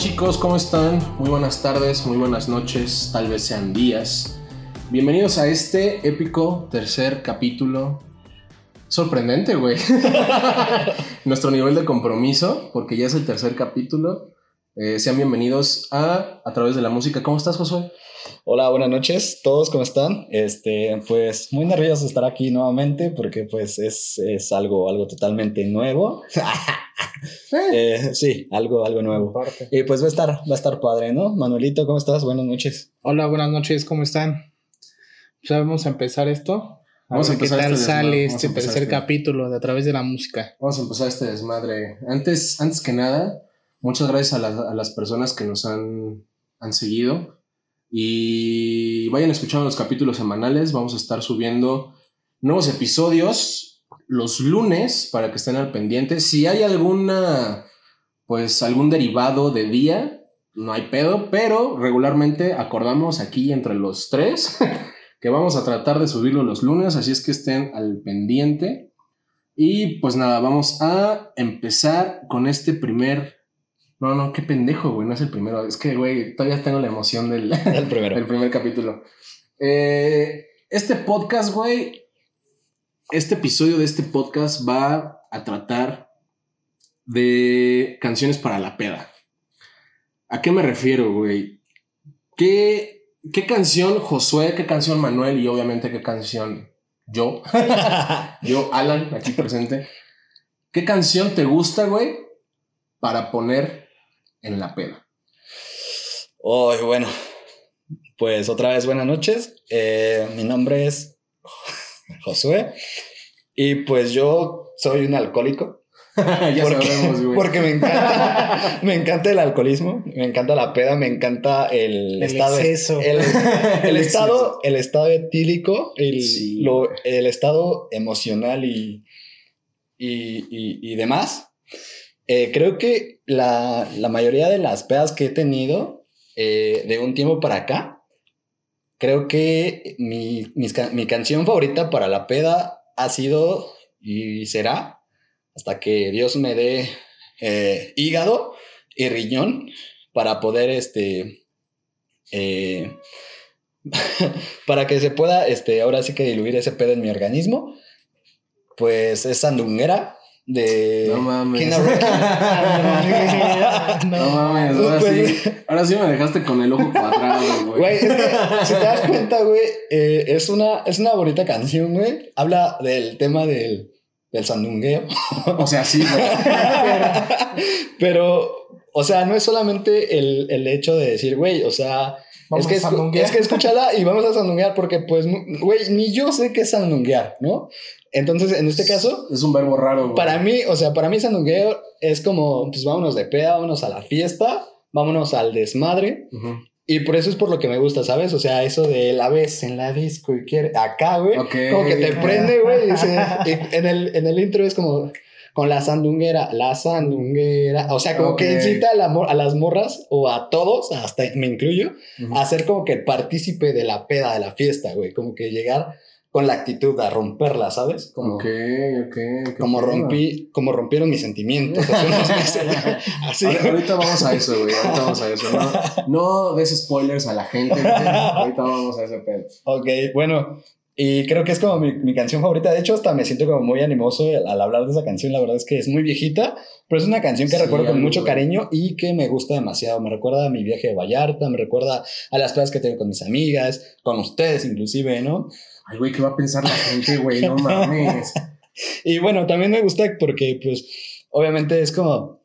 Hola, ¿qué tal chicos? ¿Cómo están? Muy buenas tardes, muy buenas noches, tal vez sean días. Bienvenidos a este épico tercer capítulo. Sorprendente, güey. Nuestro nivel de compromiso, porque ya es el tercer capítulo. Eh, sean bienvenidos a A través de la música. ¿Cómo estás, Josué? Hola, buenas noches. ¿Todos cómo están? Este, pues muy nervioso de estar aquí nuevamente porque pues es, es algo, algo totalmente nuevo. Eh, sí, algo, algo nuevo. Y pues va a estar, va a estar padre, ¿no? Manuelito, ¿cómo estás? Buenas noches. Hola, buenas noches, ¿cómo están? Ya vamos a empezar esto. Vamos a ver qué empezar tal este sale este empezar tercer este- capítulo de A través de la música. Vamos a empezar este desmadre. Antes, antes que nada, muchas gracias a, las- a las personas que nos han, han seguido. Y vayan escuchando los capítulos semanales. Vamos a estar subiendo nuevos episodios los lunes para que estén al pendiente. Si hay alguna, pues algún derivado de día, no hay pedo, pero regularmente acordamos aquí entre los tres que vamos a tratar de subirlo los lunes, así es que estén al pendiente. Y pues nada, vamos a empezar con este primer. No, no, qué pendejo, güey, no es el primero. Es que, güey, todavía tengo la emoción del, El primero. el primer capítulo. Eh, este podcast, güey, este episodio de este podcast va a tratar de canciones para la peda. ¿A qué me refiero, güey? ¿Qué, qué canción Josué, qué canción Manuel y obviamente qué canción yo, yo Alan, aquí presente, qué canción te gusta, güey, para poner en la peda? Ay, bueno, pues otra vez buenas noches. Eh, mi nombre es Josué y pues yo soy un alcohólico. ya porque, sabemos, güey. porque me encanta, me encanta el alcoholismo, me encanta la peda, me encanta el, El estado, exceso. el, el El estado, el estado etílico, el, Sí. lo- el estado emocional y, y, y- y demás. Eh, creo que la, la mayoría de las pedas que he tenido eh, de un tiempo para acá, creo que mi, mi canción favorita para la peda ha sido y será hasta que Dios me dé eh, hígado y riñón para poder este para que se pueda este ahora sí que diluir ese pedo en mi organismo pues es sandunguera de No mames. No mames, ahora Pues- sí. Ahora sí me dejaste con el ojo cuadrado, güey. Güey, es que si te das cuenta, güey, eh, es, una, es una bonita canción, güey. Habla del tema del, del sandungueo. O sea, sí, güey. Pero, o sea, no es solamente el, el hecho de decir, güey, o sea, Vamos es que, a sandunguear. es que escúchala y vamos a sandunguear porque, pues, güey, ni yo sé qué es sandunguear, ¿no? Entonces, en este caso, Es un verbo raro, güey. para mí, o sea, para mí sandungueo es como, pues, vámonos de peda, vámonos a la fiesta, vámonos al desmadre. Ujú. Y por eso es por lo que me gusta, ¿sabes? O sea, eso de la vez en la disco y quiere acá, güey. Ok. Como que te prende, güey. y en, el, en el intro es como con la sandunguera, la sandunguera. O sea, como Ok. que incita a, la a las morras o a todos, hasta me incluyo, Ujú. a ser como que el partícipe de la peda, de la fiesta, güey. Como que llegar con la actitud a romperla, ¿sabes? Como, Ok, ok. como rompí, como rompieron mis sentimientos hace unos meses. Así. Ahorita, ahorita vamos a eso, güey. Ahorita vamos a eso. No, no des spoilers a la gente, güey. Ahorita vamos a ese pedo. Ok, bueno, y creo que es como mi, mi canción favorita. De hecho, hasta me siento como muy animoso al, al hablar de esa canción. La verdad es que es muy viejita, pero es una canción que Sí, recuerdo con mucho cariño y que me gusta demasiado. Me recuerda a mi viaje de Vallarta, me recuerda a las pruebas que tengo con mis amigas, con ustedes inclusive, ¿no? Ay, güey, ¿qué va a pensar la gente, güey? No mames. Y bueno, también me gusta porque, pues, obviamente es como,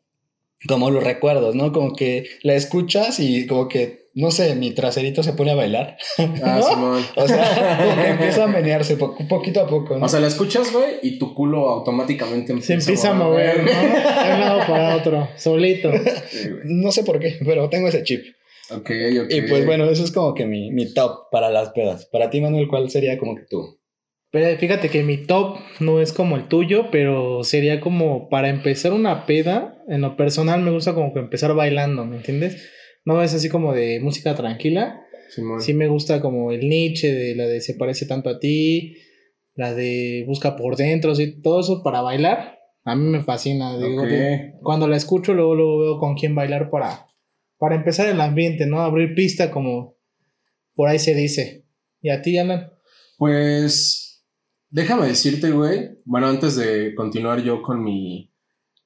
como los recuerdos, ¿no? Como que la escuchas y como que, no sé, mi traserito se pone a bailar. Ah, ¿No? Simón. O sea, empieza a menearse po- poquito a poco, ¿no? O sea, la escuchas, güey, y tu culo automáticamente Se empieza a mover, ¿no? De un lado para otro, solito. Sí, no sé por qué, pero tengo ese chip. Ok, ok. Y pues bueno, eso es como que mi, mi top para las pedas. Para ti, Manuel, ¿cuál sería como que tú? Pero fíjate que mi top no es como el tuyo, pero sería como para empezar una peda. En lo personal me gusta como que empezar bailando, ¿me entiendes? No es así como de música tranquila. Simón. Sí me gusta como el Nietzsche de la de se parece tanto a ti, la de busca por dentro, sí, todo eso para bailar. A mí me fascina. Digo, Ok. de- cuando la escucho, luego, luego veo con quién bailar para, para empezar el ambiente, ¿no? Abrir pista como por ahí se dice. ¿Y a ti, Alan? Pues déjame decirte, güey. Bueno, antes de continuar yo con mi,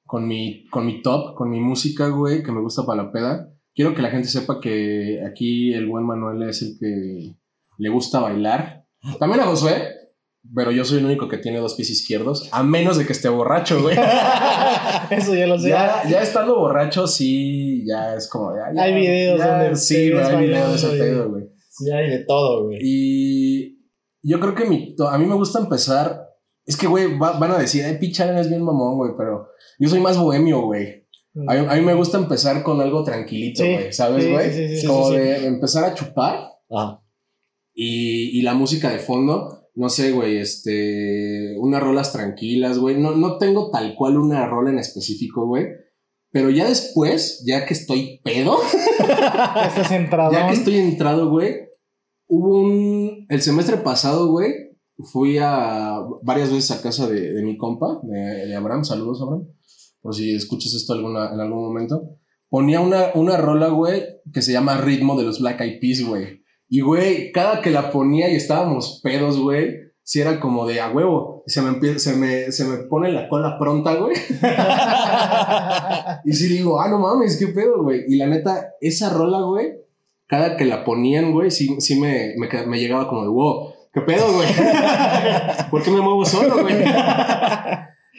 con mi, con mi top, con mi música, güey, que me gusta para la peda. Quiero que la gente sepa que aquí el buen Manuel es el que le gusta bailar. También a Josué, pero yo soy el único que tiene dos pies izquierdos, a menos de que esté borracho, güey. Eso ya lo sé. Ya, ya estando borracho, sí, ya es como. ya- ya- Hay videos ya- donde Sí, güey, hay videos de ese pedo, güey. Sí, hay de todo, güey. Y yo creo que mi, a mí me gusta empezar. Es que, güey, va- van a decir, ay, pichar es bien mamón, güey, pero yo soy más bohemio, güey. A, mí- a mí me gusta empezar con algo tranquilito, Sí, güey, ¿sabes, güey? sí, sí, sí, Como sí, sí. de empezar a chupar Ajá. y, y la música de fondo, no sé, güey, este, unas rolas tranquilas, güey. No, no tengo tal cual una rola en específico, güey. Pero ya después, ya que estoy pedo, Ya estás centrado. ya que estoy entrado, güey, hubo un. El semestre pasado, güey, fui a varias veces a casa de, de mi compa, de, de Abraham. Saludos, Abraham. Por si escuchas esto alguna, en algún momento. Ponía una, una rola, güey, que se llama Ritmo de los Black Eyed Peas, güey. Y, güey, cada que la ponía y estábamos pedos, güey, si era como de a huevo. Se me, se me, se me pone la cola pronta, güey. Y sí digo, ah, no mames, qué pedo, güey. Y la neta, esa rola, güey, cada que la ponían, güey, sí, sí me, me, me llegaba como de, wow, qué pedo, güey. ¿Por qué me muevo solo, güey?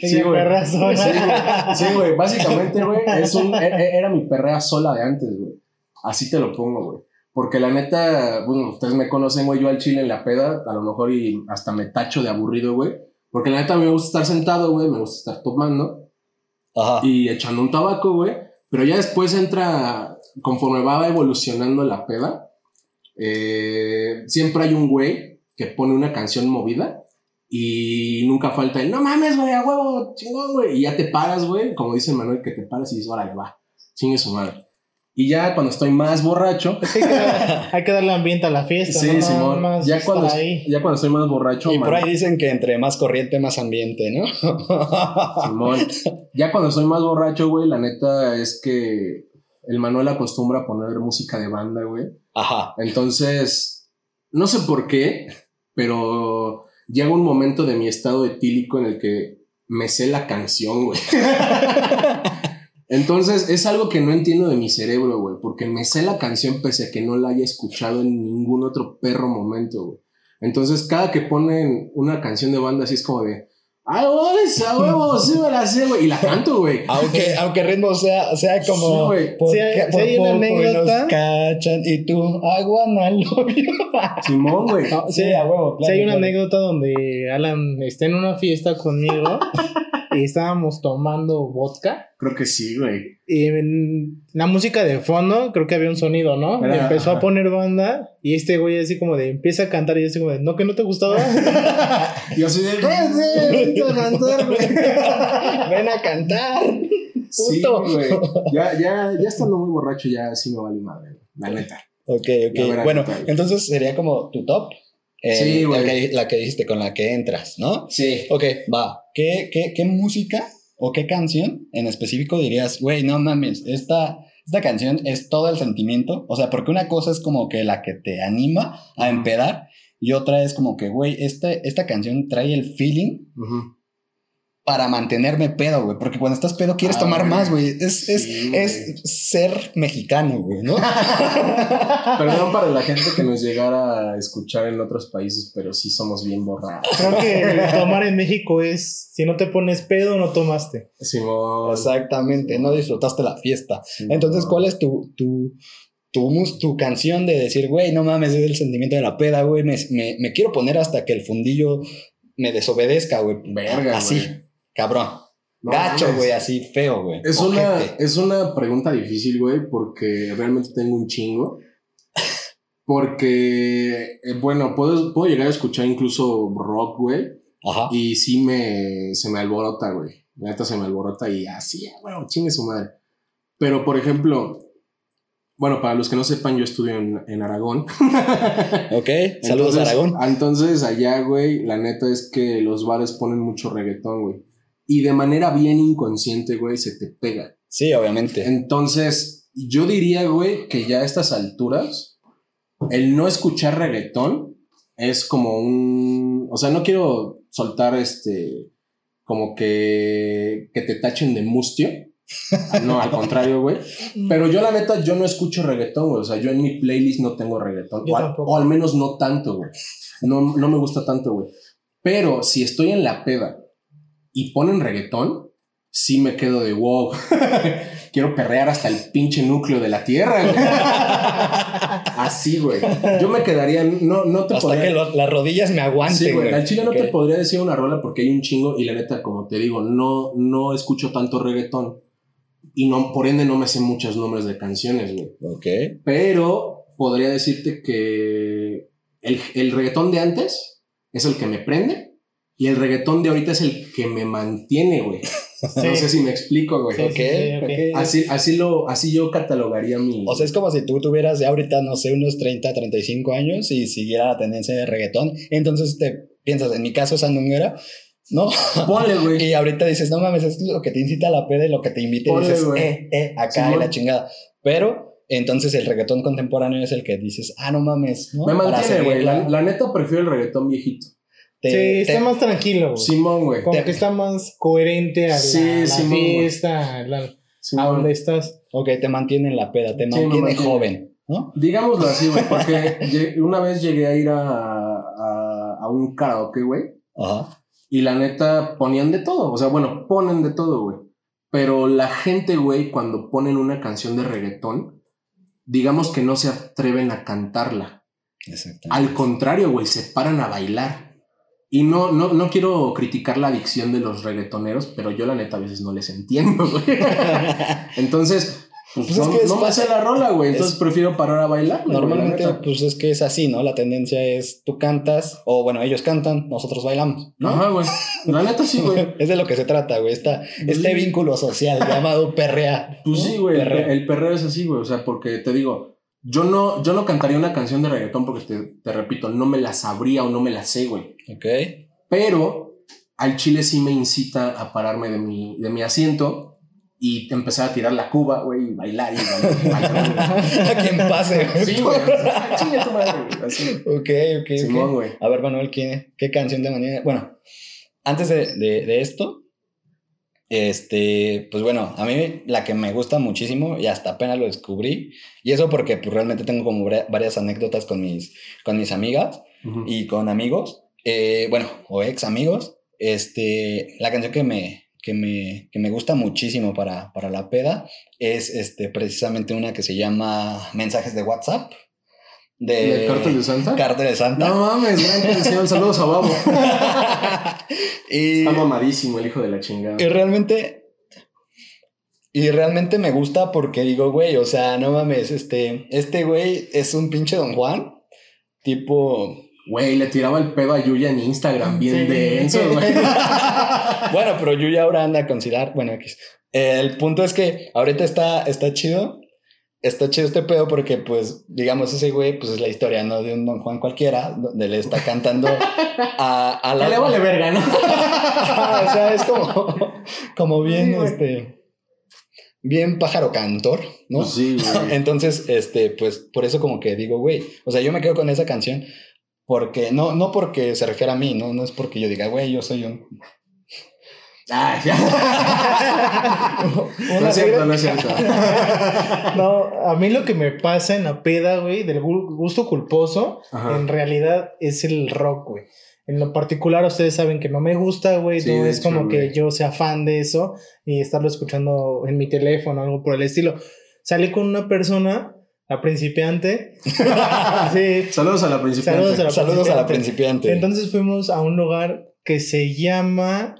Sí, güey. perrea sola. Sí, güey. Sí, güey. Básicamente, güey, es un, e- e- era mi perrea sola de antes, güey. Así te lo pongo, güey. Porque la neta, bueno, ustedes me conocen, güey, yo al chile en la peda, a lo mejor y hasta me tacho de aburrido, güey. Porque la neta me gusta estar sentado, güey, me gusta estar tomando Ajá. y echando un tabaco, güey. Pero ya después entra, conforme va evolucionando la peda, eh, siempre hay un güey que pone una canción movida y nunca falta el, no mames, güey, a huevo, chingón, güey. Y ya te paras, güey, como dice Manuel, que te paras y dices, órale, va, chingue su madre. Y ya cuando estoy más borracho, hay, que dar- hay que darle ambiente a la fiesta. sí, ¿no? Simón, más ya cuando, ahí. ya cuando estoy más borracho, Y por man- ahí dicen que entre más corriente, más ambiente, ¿no? Simón. Ya cuando soy más borracho, güey, la neta es que el Manuel acostumbra a poner música de banda, güey. Ajá. Entonces, no sé por qué, pero llega un momento de mi estado etílico en el que me sé la canción, güey. Entonces, es algo que no entiendo de mi cerebro, güey, porque me sé la canción pese a que no la haya escuchado en ningún otro perro momento, güey. Entonces, cada que ponen una canción de banda así es como de, ¡ay, güey, esa huevo! Sí me la sé, güey. Y la canto, güey. Aunque, aunque el ritmo sea, sea como. Sí, güey. por, Si hay- si por hay una poco y anécdota. nos cachan y tú, agua novio. Simón, güey. No, sí, Sí, a huevo, sí claro, hay una claro. anécdota donde Alan está en una fiesta conmigo estábamos tomando vodka. Creo que sí, güey. Y en la música de fondo, creo que había un sonido, ¿no? Era- empezó ajá. a poner banda y este güey así como de empieza a cantar y yo así como de, ¿no que no te gustaba? Y así de, "Vente a cantar, güey". Ven a cantar. Sí, Puto. güey. Ya, ya, ya estando muy borracho, ya sí me vale madre, la neta. Ok, ok. Bueno, entonces sería como tu top. Eh, Sí, güey. La que, la que dijiste con la que entras, ¿no? Sí. Ok, va. ¿Qué, qué, qué música o qué canción en específico dirías, güey, no mames, esta, esta canción es todo el sentimiento? O sea, porque una cosa es como que la que te anima a empedar y otra es como que, güey, este, esta canción trae el feeling para mantenerme pedo, güey. Porque cuando estás pedo quieres Ah, tomar güey. más, güey. Es, es, Sí, es ser mexicano, güey, ¿no? Perdón para la gente que nos llegara a escuchar en otros países, pero sí somos bien borrados. creo que tomar en México es, si no te pones pedo, no tomaste. Simón. Exactamente, no disfrutaste la fiesta. Simón. Entonces, ¿cuál es tu, tu, tu, mus- tu canción de decir, güey, no mames, es el sentimiento de la peda, güey, me, me, me quiero poner hasta que el fundillo me desobedezca, güey. Verga, Así, güey. Cabrón. No Gacho, güey, así feo, güey. Es una, es una pregunta difícil, güey, porque realmente tengo un chingo. Porque, eh, bueno, puedo, puedo llegar a escuchar incluso rock, güey. Ajá. Y sí me, se me alborota, güey. La neta se me alborota y así, bueno, chingue su madre. Pero, por ejemplo, bueno, para los que no sepan, yo estudio en, en Aragón. Ok, saludos Entonces- Aragón. Entonces, allá, güey, la neta es que los bares ponen mucho reggaetón, güey. Y de manera bien inconsciente, güey, se te pega. Sí, obviamente. Entonces, yo diría, güey, que ya a estas alturas, el no escuchar reggaetón es como un. O sea, no quiero soltar este. Como que. que te tachen de mustio. No, al contrario, güey. Pero yo, la neta, yo no escucho reggaetón, güey. O sea, yo en mi playlist no tengo reggaetón. Yo O, al- o al menos no tanto, güey. No, no me gusta tanto, güey. Pero si estoy en la peda y ponen reggaetón, sí me quedo de wow. Quiero perrear hasta el pinche núcleo de la tierra, güey. Así, güey. Yo me quedaría. No, no te Hasta podría- que lo- las rodillas me aguanten. Sí, güey. Al chile no te podría decir una rola porque hay un chingo y la neta, como te digo, no, no escucho tanto reggaetón. Y no, por ende no me sé muchos nombres de canciones, güey. Ok. Pero podría decirte que el, el reggaetón de antes es el que me prende y el reggaetón de ahorita es el que me mantiene, güey. No sé si me explico, güey. Sí, Ok, sí, sí, ok. ok. Así, así, lo, así yo catalogaría mi... O sea, es como si tú tuvieras ya ahorita, no sé, unos 30, 35 años y siguiera la tendencia de reggaetón. Entonces te piensas, en mi caso, Sandunguera, ¿no? Ponle, güey. Y ahorita dices, no mames, es lo que te incita a la peda y lo que te invita y Ponle, dices, güey. eh, eh, acá Simón. y la chingada. Pero entonces el reggaetón contemporáneo es el que dices, ah, no mames, ¿no? Me mantiene, güey. La, la neta prefiero el reggaetón viejito. Te- Sí, te- está más tranquilo, güey. Simón, güey. Como te- que está más coherente a la, Sí, la Simón, fiesta, a, la- a donde estás. Ok, te mantiene en la peda, te Sí, mantiene joven, ¿no? Digámoslo así, güey, porque una vez llegué a ir a, a, a un karaoke, güey, Ajá. y la neta ponían de todo, o sea, bueno, ponen de todo, güey. Pero la gente, güey, cuando ponen una canción de reggaetón, digamos que no se atreven a cantarla. Exactamente. Al contrario, güey, se paran a bailar. Y no, no, no quiero criticar la adicción de los reggaetoneros, pero yo la neta a veces no les entiendo, güey. Entonces, pues, Pues es no, que es no me hace la rola, güey. Entonces Es- prefiero parar a bailar. Normalmente, pues es que es así, ¿no? La tendencia es tú cantas, o bueno, ellos cantan, nosotros bailamos, ¿no? Ajá, güey. La neta sí, güey. Es de lo que se trata, güey. Esta, este Sí. vínculo social llamado perrea. Pues ¿no? sí, güey. Perreo. el perreo es así, güey. O sea, porque te digo, yo no, yo no cantaría una canción de reggaetón porque te, te repito, no me la sabría o no me la sé, güey. Ok. Pero al chile sí me incita a pararme de mi, de mi asiento y empezar a tirar la cuba, güey, y bailar y bailar. bailar, A quien pase. güey. Sí, güey. Chinga tu madre, güey. Así. Ok, ok, Simón, ok. güey. A ver, Manuel, ¿qué, qué canción te mantiene? Bueno, antes de, de- de esto, este, pues bueno, a mí la que me gusta muchísimo y hasta apenas lo descubrí, y eso porque pues, realmente tengo como vari- varias anécdotas con mis, con mis amigas y con amigos, eh, bueno, o ex amigos, este, la canción que me, que me, que me gusta muchísimo para, para la peda es este, precisamente una que se llama Mensajes de WhatsApp. De ¿El cártel de Santa? Cártel de Santa. No mames, gran canción. Saludos a Babo. y, Está mamadísimo el hijo de la chingada. y realmente. Y realmente me gusta porque digo, güey, o sea, no mames, este, este güey es un pinche Don Juan. Tipo. Güey, le tiraba el pedo a Yuya en Instagram, bien Sí. denso, güey. Bueno, pero yo ya ahora anda a considerar. Bueno, X. El punto es que ahorita está, está chido. Está chido este pedo porque, pues, digamos, ese güey, pues es la historia, ¿no? De un Don Juan cualquiera, donde le está cantando a, a la. Le vale verga, ¿no? o sea, es como, como bien, Sí, este. Bien pájaro cantor, ¿no? Pues sí, güey. Entonces, este, pues por eso como que digo, güey, o sea, yo me quedo con esa canción porque no, no porque se refiera a mí, no, no es porque yo diga, güey, yo soy un. Ah, ya. No es cierto, no es cierto. No, a mí lo que me pasa en la peda, güey, del gu- gusto culposo, Ajá. en realidad es el rock, güey. En lo particular, ustedes saben que no me gusta, güey. Sí, no es hecho, como que yo sea fan de eso y estarlo escuchando en mi teléfono, algo por el estilo. Salí con una persona, la principiante. sí. Saludos a la principal. Saludos a la Saludos a la principiante. principiante. Entonces fuimos a un lugar que se llama,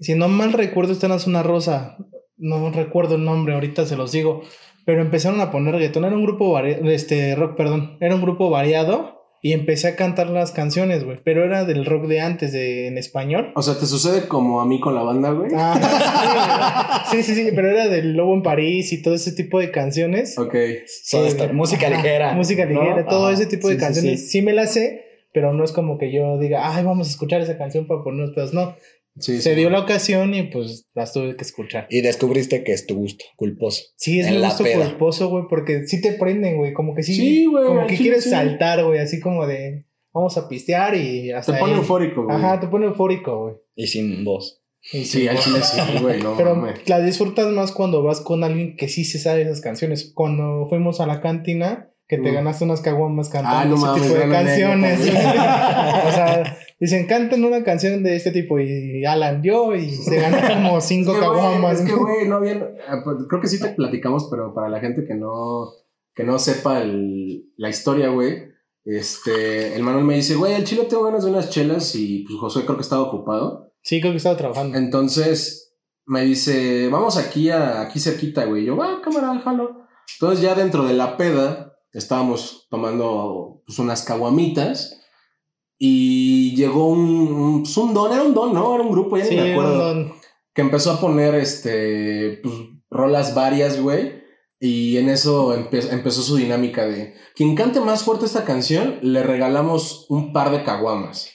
si no mal recuerdo, está en la zona rosa. No recuerdo el nombre, ahorita se los digo. Pero empezaron a poner reggaetón. Era un grupo variado, este rock, perdón. Era un grupo variado y empecé a cantar las canciones, güey. Pero era del rock de antes, de en español. O sea, ¿te sucede como a mí con la banda, güey? Ah, sí, sí, sí, sí, pero era del Lobo en París y todo ese tipo de canciones. Ok. Stereo, música Ajá, ligera. Música ¿no? ligera, todo Ajá, ese tipo de sí, sí, canciones. sí. Sí, me las sé, pero no es como que yo diga, ay, vamos a escuchar esa canción para ponernos pedos. No. Sí, se sí. dio la ocasión y pues las tuve que escuchar. Y descubriste que es tu gusto culposo. Sí, es mi gusto peda. culposo, güey, porque sí te prenden, güey, como que sí, Sí, güey, como que quieres sí. saltar, güey, así como de vamos a pistear y hasta Te pone ahí. eufórico, güey. Ajá, te pone eufórico, güey. Y sin voz. Y Sí, al chile sí, güey, no Pero la disfrutas más cuando vas con alguien que sí se sabe esas canciones. Cuando fuimos a la cantina, que te ganaste unas caguamas cantando Ah, no ese mames, tipo de canciones. o sea, dicen, canten una canción de este tipo y Alan dio y se ganó como cinco Es que, caguamas. Es que, güey, no había. ah, pues, Creo que sí te platicamos, pero para la gente que no, que no sepa el- la historia, güey. Este, el Manuel me dice, güey, el chile tengo ganas de unas chelas y pues Josué creo que estaba ocupado. Sí, creo que estaba trabajando. Entonces me dice, vamos aquí a aquí cerquita, güey. Yo, va, cámara, jalo. Entonces ya dentro de la peda estábamos tomando pues, unas caguamitas y llegó un, un, pues, un don, era un don, ¿no? Era un grupo, ya Sí, ni me acuerdo. don- Que empezó a poner, este, pues, rolas varias, güey. Y en eso empe- empezó su dinámica de, quien cante más fuerte esta canción, le regalamos un par de caguamas.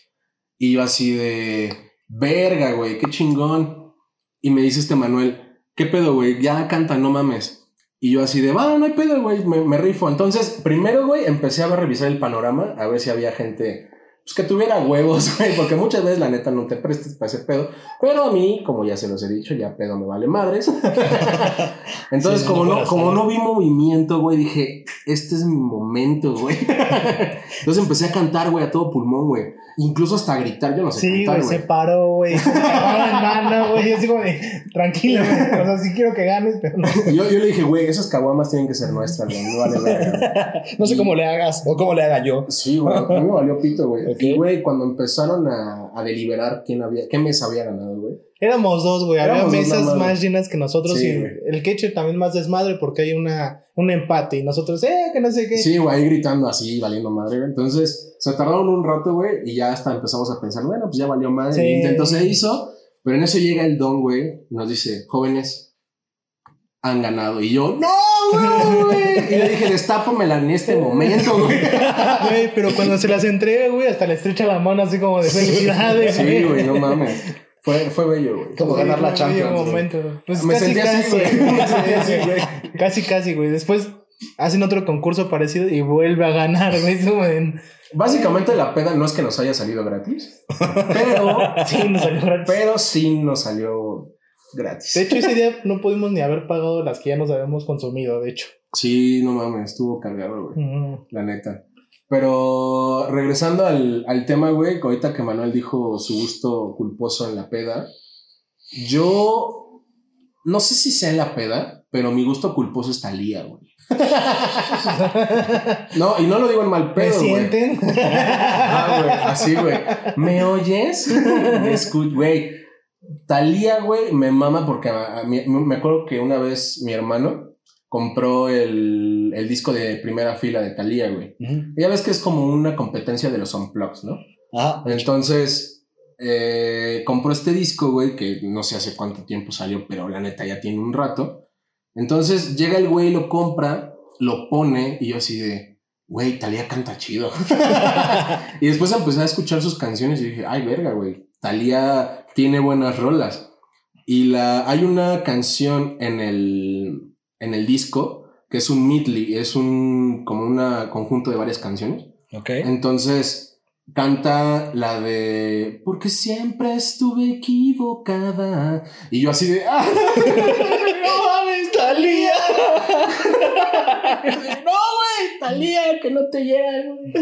Y yo así de, verga, güey, qué chingón. Y me dice este Manuel, ¿qué pedo, güey? Ya canta, no mames. Y yo así de, va, no hay pedo, güey, me, me rifo. Entonces, primero, güey, empecé a revisar el panorama, a ver si había gente, pues que tuviera huevos, güey, porque muchas veces la neta no te prestes para ese pedo. Pero a mí, como ya se los he dicho, ya pedo me vale madres. Entonces, Sí, no como, no, como no vi movimiento, güey, dije, este es mi momento, güey. Entonces empecé a cantar, güey, a todo pulmón, güey. Incluso hasta gritar, yo no sé Sí, güey, se paró, güey. Se paró güey. Yo como de, tranquilo, güey. O sea, sí quiero que ganes, pero no. Yo, yo le dije, güey, esas caguamas tienen que ser nuestras, güey. No vale verga. No sé cómo le hagas o cómo le haga yo. Sí, güey, a mí me valió pito, güey. Ok. Y, güey, cuando empezaron a, a deliberar quién había, qué mesa había ganado, güey. Éramos dos, güey. Había mesas más, llenas que nosotros Sí, y güey. el queche también más desmadre porque hay una, un empate y nosotros, eh, que no sé qué. Sí, güey, gritando así, valiendo madre, güey. Entonces, se tardaron un rato, güey, y ya hasta empezamos a pensar, bueno, pues ya valió madre. Sí. El intento se hizo, pero en eso llega el don, güey, y nos dice, jóvenes, han ganado. Y yo, no, güey. Y le dije, destápamela en este momento, güey. Pero cuando se las entrega, güey, hasta le estrecha la mano así como de felicidades, Sí, güey, no mames. Fue, fue bello, güey. Como Sí, ganar la Champions, momento. Pues Me casi, sentí así, casi, güey. Casi, casi, güey. Después hacen otro concurso parecido y vuelve a ganar, güey. Básicamente la peda no es que nos haya salido gratis, pero, Sí, nos salió gratis. pero sí nos salió gratis. De hecho, ese día no pudimos ni haber pagado las que ya nos habíamos consumido, de hecho. Sí, no mames, estuvo cargado, güey. Ujú. La neta. Pero regresando al, al tema, güey, que ahorita que Manuel dijo su gusto culposo en la peda, yo no sé si sea en la peda, pero mi gusto culposo es Talía, güey. No, y no lo digo en mal ¿Me pedo, güey. sienten? Ah, güey, así, güey. ¿Me oyes? Me escu- güey. Talía, güey, me mama porque a- a mí- me acuerdo que una vez mi hermano compró el, el disco de primera fila de Talía, güey. Ya ves que es como una competencia de los unplugs, ¿no? Ajá. Entonces, eh, compró este disco, güey, que no sé hace cuánto tiempo salió, pero la neta ya tiene un rato. Entonces llega el güey, lo compra, lo pone y yo así de, güey, Talía canta chido. y después empecé a escuchar sus canciones y dije, ay, verga, güey, Talía tiene buenas rolas. Y la, hay una canción en el, en el disco que es un medley, es un como un conjunto de varias canciones. Ok. Entonces canta la de Porque siempre estuve equivocada. Y yo así de ¡Ah! ¡No mames, Talía! no, güey, Talía, que no te llega, güey.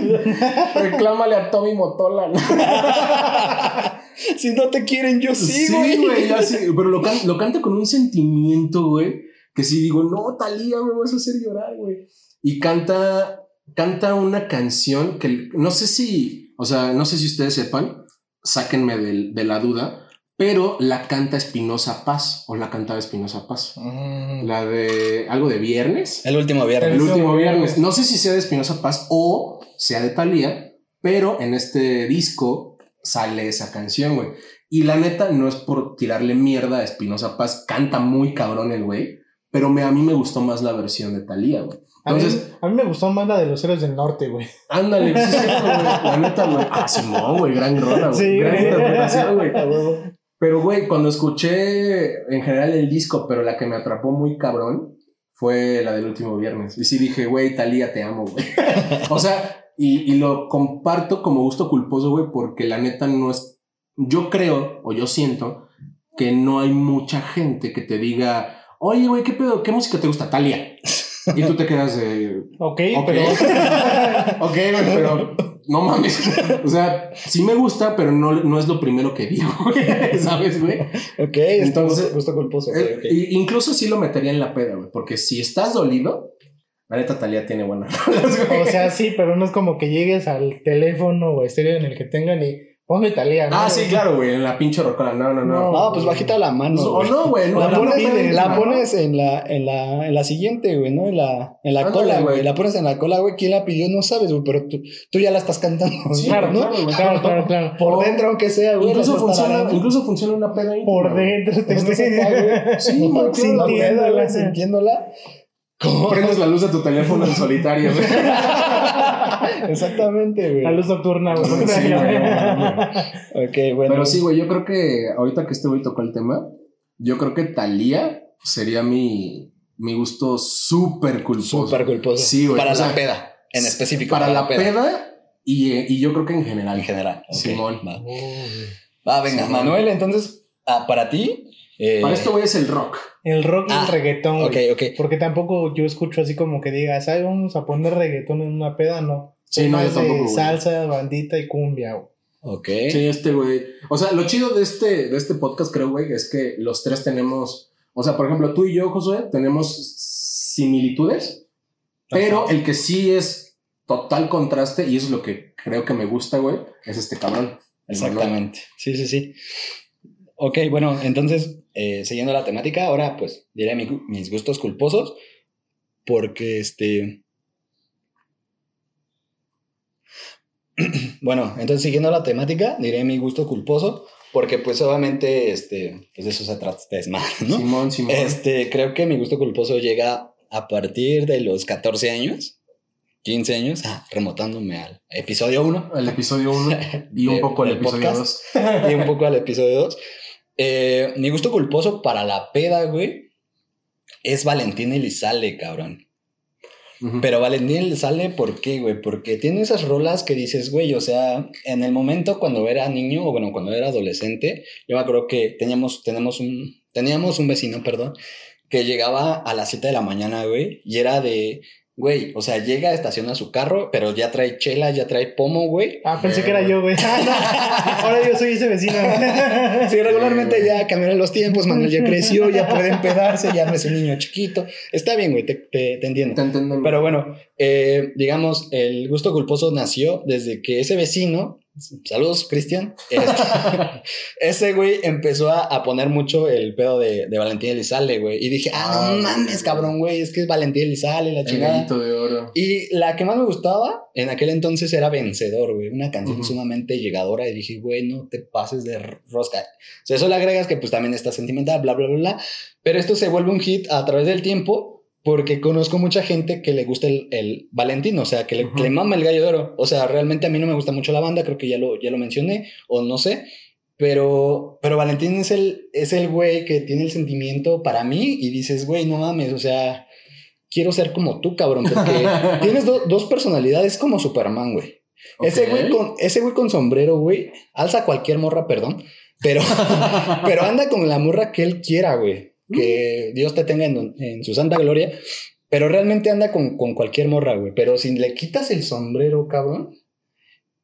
Reclámale a Tommy Motola. ¿no? si no te quieren, yo sí, Sí, güey. güey, ya sí, pero lo, can- lo canta con un sentimiento, güey, que sí digo, no, Talía, me vas a hacer llorar, güey. Y canta, canta una canción que no sé si, o sea, no sé si ustedes sepan, sáquenme de, la duda, pero la canta Espinosa Paz, o la cantaba Espinosa Paz. Mm. La de algo de viernes. El último viernes. El último viernes. viernes. No sé si sea de Espinosa Paz o sea de Talía, pero en este disco sale esa canción, güey. Y la neta no es por tirarle mierda a Espinosa Paz, canta muy cabrón el güey, pero me, a mí me gustó más la versión de Talía, güey. A mí, Entonces, a mí me gustó más la de los héroes del norte, güey. ándale, sí, cierto, güey. La neta, güey. Ah, Simón, güey, gran rola, güey. Sí, gran güey. interpretación, güey. Pero, güey, cuando escuché en general el disco, pero la que me atrapó muy cabrón fue la del último viernes. Y sí dije, güey, Talía, te amo, güey. o sea, y, y lo comparto como gusto culposo, güey, porque la neta no es. Yo creo, o yo siento, que no hay mucha gente que te diga, oye, güey, ¿qué pedo? ¿Qué música te gusta? Talía. Y tú te quedas de. Ok, Ok. pero. ok, pero no mames. O sea, sí me gusta, pero no, no es lo primero que digo. ¿Sabes, güey? Ok, Entonces- entonces gusto culposo. Eh, incluso sí lo metería en la peda, güey. Porque si estás dolido, la neta Talía tiene buenas. O sea, sí, pero no es como que llegues al teléfono o estéreo en el que tengan y ponme Talía. ¿no? Ah, sí, claro, güey. En la pinche rocola. No, no, no. No, pues bajita la mano. o no, güey. No, La, pones, en la, en la, en la siguiente, güey, ¿no? En la, en la Ándale, cola, güey. La pones en la cola, güey. ¿Quién la pidió? No sabes, güey, pero tú, tú ya la estás cantando. Sí, Claro, ¿no? claro, claro, claro, claro. Por O- dentro, aunque sea, güey. Incluso funciona, incluso funciona una peda ahí. Por dentro te güey. Sí, güey, sintiéndola. güey, sintiéndola. ¿Cómo? Prendes la luz de tu teléfono en solitario, güey. Exactamente, güey. La luz nocturna, güey. Sí, güey, no, Ok, bueno. Pero sí, güey, yo creo que ahorita que este güey tocó el tema, yo creo que Talía sería mi, mi gusto súper culposo. Súper culposo. Sí, güey, Para o sea, la peda, en específico. Para, la peda, y, eh, y yo creo que en general. En general. Simón. Va, Va, venga, Simón. Manuel, entonces, ah, para ti. Eh, Para esto, güey, es el rock. El rock y Ah, el reggaetón, Ok, güey. ok. Porque tampoco yo escucho así como que digas, ay, vamos a poner reggaetón en una peda, no. Sí, no, yo de tampoco, güey. salsa, bandita y cumbia, güey. Ok. Sí, este güey. O sea, lo chido de este, de este podcast, creo, güey, es que los tres tenemos. O sea, por ejemplo, tú y yo, Josué, tenemos similitudes, pero el que sí es total contraste, y eso es lo que creo que me gusta, güey, es este cabrón. el Manuel. Exactamente. Sí, sí, sí. Ok, bueno, entonces, eh, siguiendo la temática, ahora pues diré mi mis gustos culposos, porque este... bueno, entonces siguiendo la temática, diré mi gusto culposo, porque pues obviamente, este, pues de eso se trata este desmadre, ¿no? Simón, Simón. Este, creo que mi gusto culposo llega a partir de los 14 años, 15 años, ah, remontándome al episodio 1 El episodio 1 y un de- poco del episodio podcast. 2. y un poco al episodio 2. Eh, mi gusto culposo para la peda, güey, es Valentín Elizalde, cabrón. Pero Valentín Elizalde, ¿por qué, güey? Porque tiene esas rolas que dices, güey, o sea, en el momento cuando era niño, o bueno, cuando era adolescente, yo me acuerdo que teníamos, tenemos un, teníamos un vecino, perdón, que llegaba a las 7 de la mañana, güey, y era de, güey, o sea, llega, estaciona su carro, pero ya trae chela, ya trae pomo, güey. Ah, pensé que era yo, güey. Ah, no. Ahora yo soy ese vecino. Sí, regularmente ya cambiaron los tiempos, Manuel ya creció, ya puede empedarse, ya no es un niño chiquito. Está bien, güey, te, te, te entiendo. Te entendemos. Pero bueno, eh, digamos, el gusto culposo nació desde que ese vecino, saludos, Cristian, este, ese güey empezó a, a poner mucho el pedo de, de Valentín Elizalde, güey. Y dije, ah, Ah, no mames, güey. cabrón, güey, es que es Valentín Elizalde, la el chingada. gallito de oro. Y la que más me gustaba en aquel entonces era Vencedor, güey. Una canción Ujú. sumamente llegadora. Y dije, güey, no te pases de rosca. O sea, eso le agregas que pues también está sentimental, bla, bla, bla, bla. Pero esto se vuelve un hit a través del tiempo porque conozco mucha gente que le gusta el, el Valentín, o sea, que le, que le mama el gallo de oro. O sea, realmente a mí no me gusta mucho la banda, creo que ya lo, ya lo mencioné, o no sé. Pero, pero Valentín es el, es el güey que tiene el sentimiento para mí y dices, güey, no mames, o sea, quiero ser como tú, cabrón, porque tienes do- dos personalidades como Superman, güey. Ese, güey con, ese güey con sombrero, güey, alza cualquier morra, perdón, pero, pero anda con la morra que él quiera, güey. Que Dios te tenga en, en su santa gloria, pero realmente anda con, con cualquier morra, güey. Pero si le quitas el sombrero, cabrón,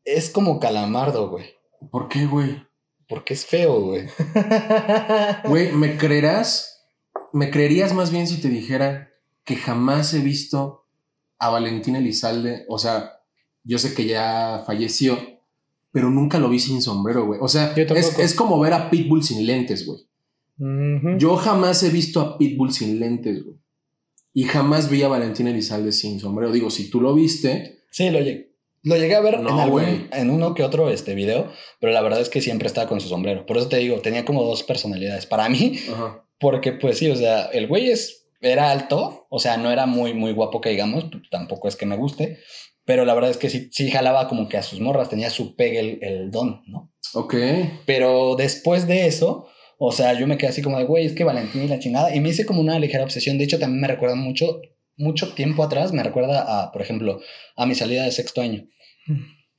es como calamardo, güey. ¿Por qué, güey? Porque es feo, güey. Güey, ¿me creerás? ¿Me creerías más bien si te dijera que jamás he visto a Valentín Elizalde? O sea, yo sé que ya falleció, pero nunca lo vi sin sombrero, güey. O sea, es como ver a Pitbull sin lentes, güey. Yo jamás he visto a Pitbull sin lentes, güey. Y jamás vi a Valentín Elizalde sin sombrero. Digo, si tú lo viste, Sí, lo llegué. Lo llegué a ver No, en, algún- en uno que otro este video, pero la verdad es que siempre estaba con su sombrero. Por eso te digo, tenía como dos personalidades. Para mí, ajá. porque pues sí, o sea, el güey es era alto, o sea, no era muy, muy guapo que digamos, tampoco es que me guste, pero la verdad es que sí, sí jalaba como que a sus morras, tenía su pegue el, el don, ¿no? Ok. Pero después de eso, o sea, yo me quedé así como de, güey, es que Valentín y la chingada, y me hice como una ligera obsesión, de hecho también me recuerda mucho, mucho tiempo atrás, me recuerda a, por ejemplo, a mi salida de sexto año.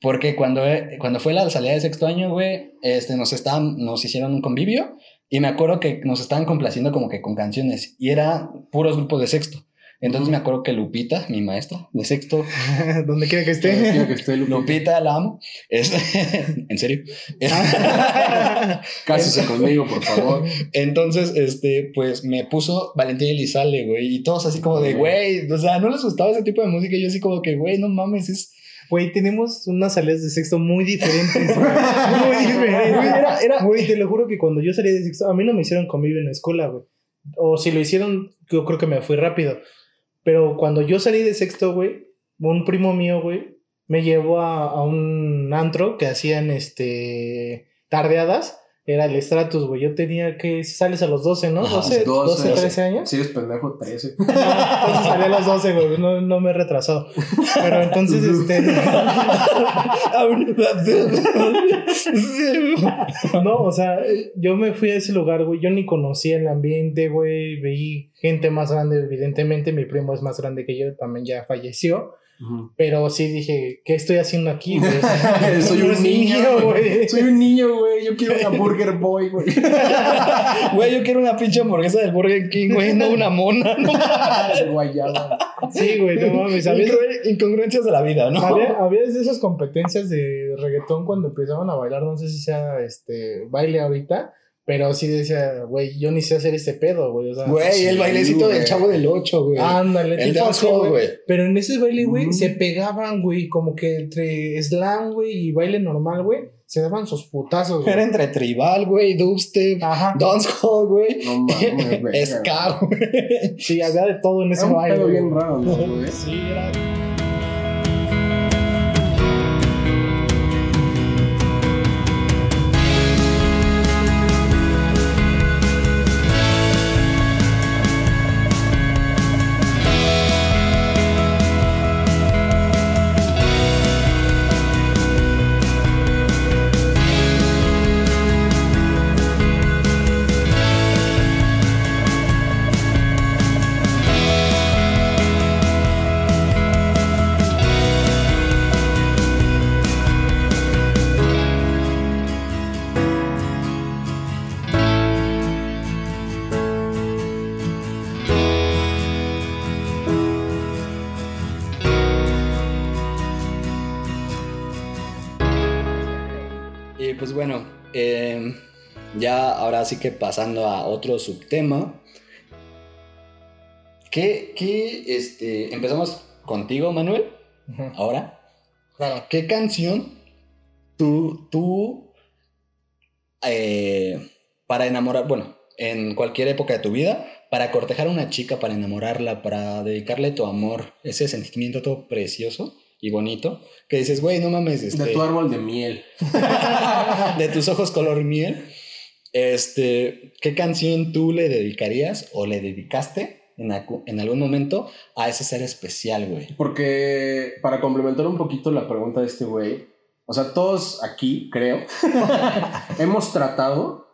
Porque cuando, cuando fue la salida de sexto año, güey, este, nos, estaban, nos hicieron un convivio y me acuerdo que nos estaban complaciendo como que con canciones y era puros grupos de sexto. Entonces me acuerdo que Lupita, mi maestra de sexto, donde quiera que esté, que esté Lupita. Lupita la amo. Es, en serio. Cásese conmigo, por favor. Entonces, este, pues me puso Valentín Elizalde, güey, y todos así como de, güey, o sea, no les gustaba ese tipo de música y yo así como que, güey, no mames, es Güey, tenemos unas salidas de sexto muy diferentes. güey. muy diferentes. Güey, era, era, güey, te lo juro que cuando yo salí de sexto, a mí no me hicieron convivio en la escuela, güey. O si lo hicieron, yo creo que me fui rápido. Pero cuando yo salí de sexto, güey, un primo mío, güey, me llevó a, a un antro que hacían este tardeadas. Era el Stratus, güey. Yo tenía que. Sales a los 12, ¿no? Ajá, 12, 12, 13 años. Si eres pendejo, 13. Entonces salí a los 12, güey. No, no me he retrasado. Pero entonces, este. no, o sea, yo me fui a ese lugar, güey. Yo ni conocía el ambiente, güey. Veí gente más grande, evidentemente. Mi primo es más grande que yo, también ya falleció. Pero sí dije, ¿qué estoy haciendo aquí, güey? Soy un niño, güey. Soy un niño, güey. Yo quiero una Burger Boy, güey. Güey, yo quiero una pinche hamburguesa del Burger King, güey, no una mona. ¿no? Guayaba. Sí, güey, no mames. Incongru- Incongruencias de la vida, ¿no? Había, había de esas competencias de reggaetón cuando empezaban a bailar, no sé si sea este baile ahorita, pero sí decía, güey, yo ni sé hacer este pedo, güey. O sea, Güey, Sí, el bailecito del chavo del 8, güey. ándale, el tipo güey. Pero en ese baile, güey, se pegaban, güey, como que entre slam, güey, y baile normal, güey, se daban sus putazos, güey. Era entre tribal, güey, dubstep, Ajá. dancehall, güey. No mames, güey. Ska, güey. Sí, había de todo en ese Era un baile. pedo bien güey. raro, ¿no, güey? Sí, era. Ahora sí que pasando a otro subtema. ¿Qué, qué, este, empezamos contigo, Manuel? Ahora. Claro. ¿Qué canción tú, tú, eh, para enamorar, bueno, en cualquier época de tu vida, para cortejar a una chica, para enamorarla, para dedicarle tu amor, ese sentimiento todo precioso y bonito, que dices, güey, no mames, este, De tu árbol de miel. de tus ojos color miel, este, ¿qué canción tú le dedicarías o le dedicaste en, algún momento a ese ser especial, güey? Porque para complementar un poquito la pregunta de este güey, o sea, todos aquí, creo, hemos tratado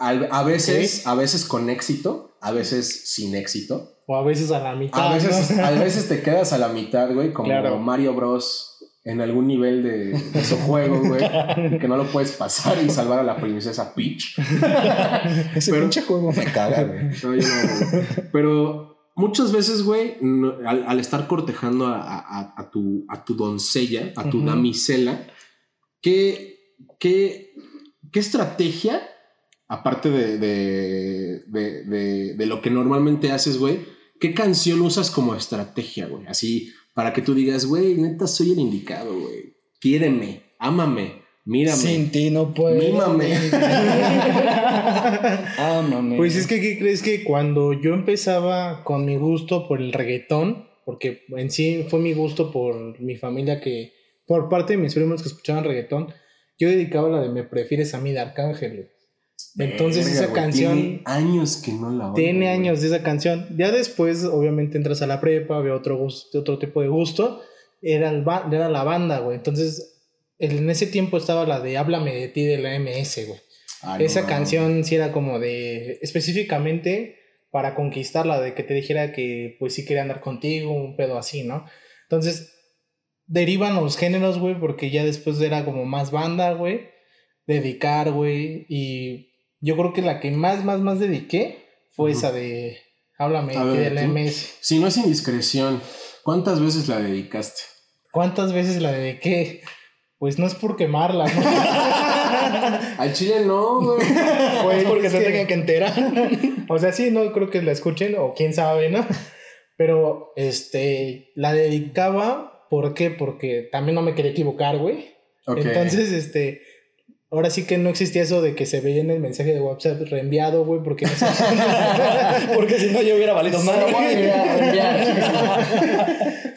a veces, a veces con éxito, a veces sin éxito. O a veces a la mitad. A veces, ¿no? a veces te quedas a la mitad, güey, como Claro. Mario Bros. En algún nivel de, de su juego, güey, que no lo puedes pasar y salvar a la princesa Peach. Ese Pero- pinche juego me caga, güey. No, yo no, güey. Pero muchas veces, güey, no- al, al estar cortejando a, a- a tu, a tu doncella, a tu damisela, ¿qué, qué, qué estrategia, aparte de- de- de lo que normalmente haces, güey, qué canción usas como estrategia, güey? Así, para que tú digas, güey, neta, soy el indicado, güey. Quiéreme, ámame, mírame. Sin ti no puedo. Mímame. Ámame. Pues es que, ¿qué crees que cuando yo empezaba con mi gusto por el reggaetón, porque en sí fue mi gusto por mi familia que, por parte de mis primos que escuchaban reggaetón, yo dedicaba la de Me prefieres a mí de Arcángel. Entonces Verga, esa canción Tiene años que no la oigo, tiene años de esa canción. Ya después, obviamente, entras a la prepa, veo otro, gusto, otro tipo de gusto. Era, el ba- era la banda, güey. Entonces, en ese tiempo estaba la de Háblame de ti de la MS, güey. Ah, no, Esa no, canción sí era como de. específicamente para conquistarla, de que te dijera que pues sí quería andar contigo, un pedo así, ¿no? Entonces, derivan los géneros, güey, porque ya después era como más banda, güey. Dedicar, güey. Y yo creo que la que más, más, más dediqué fue esa de. Háblame A ver, de la. MS. Si no es indiscreción, ¿cuántas veces la dedicaste? ¿Cuántas veces la dediqué? Pues no es por quemarla, ¿no? Al chile no, güey. Pues, Es porque es se que- tengan que enterar. O sea, sí, no creo que la escuchen, o quién sabe, ¿no? Pero, este, la dedicaba, ¿por qué? Porque también no me quería equivocar, güey. Ok. Entonces, este, ahora sí que no existía eso de que se veía en el mensaje de WhatsApp reenviado, güey, porque no sé. Porque si no, yo hubiera valido más.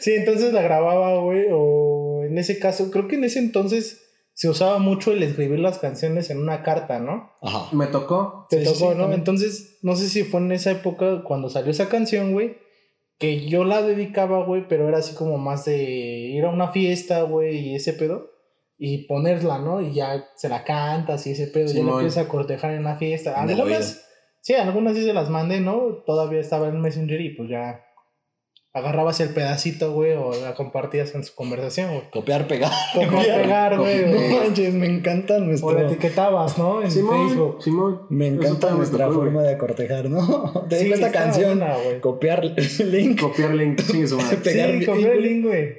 sí, entonces la grababa, güey, o en ese caso, creo que en ese entonces se usaba mucho el escribir las canciones en una carta, ¿no? Ajá. Me tocó. Te Sí, tocó, sí, ¿no? también. Entonces, no sé si fue en esa época cuando salió esa canción, güey, que yo la dedicaba, güey, pero era así como más de ir a una fiesta, güey, y ese pedo, y ponerla, ¿no? Y ya se la cantas y ese pedo, y ya la Simón. empiezas a cortejar en la fiesta. Algunas, sí, algunas sí se las mandé, ¿no? Todavía estaba en Messenger y pues ya agarrabas el pedacito, güey, o la compartías en su conversación, güey. Copiar, pegar. Copiar, pegar, güey, No manches, me encanta O la nuestro. etiquetabas, ¿no? En Simón, Facebook. Simón. Me encanta me nuestra forma de cortejar, ¿no? Te Sí, digo esta canción. buena, güey. Copiar link. Copiar link, chingue su madre. Pegar sí, link, copiar link, güey.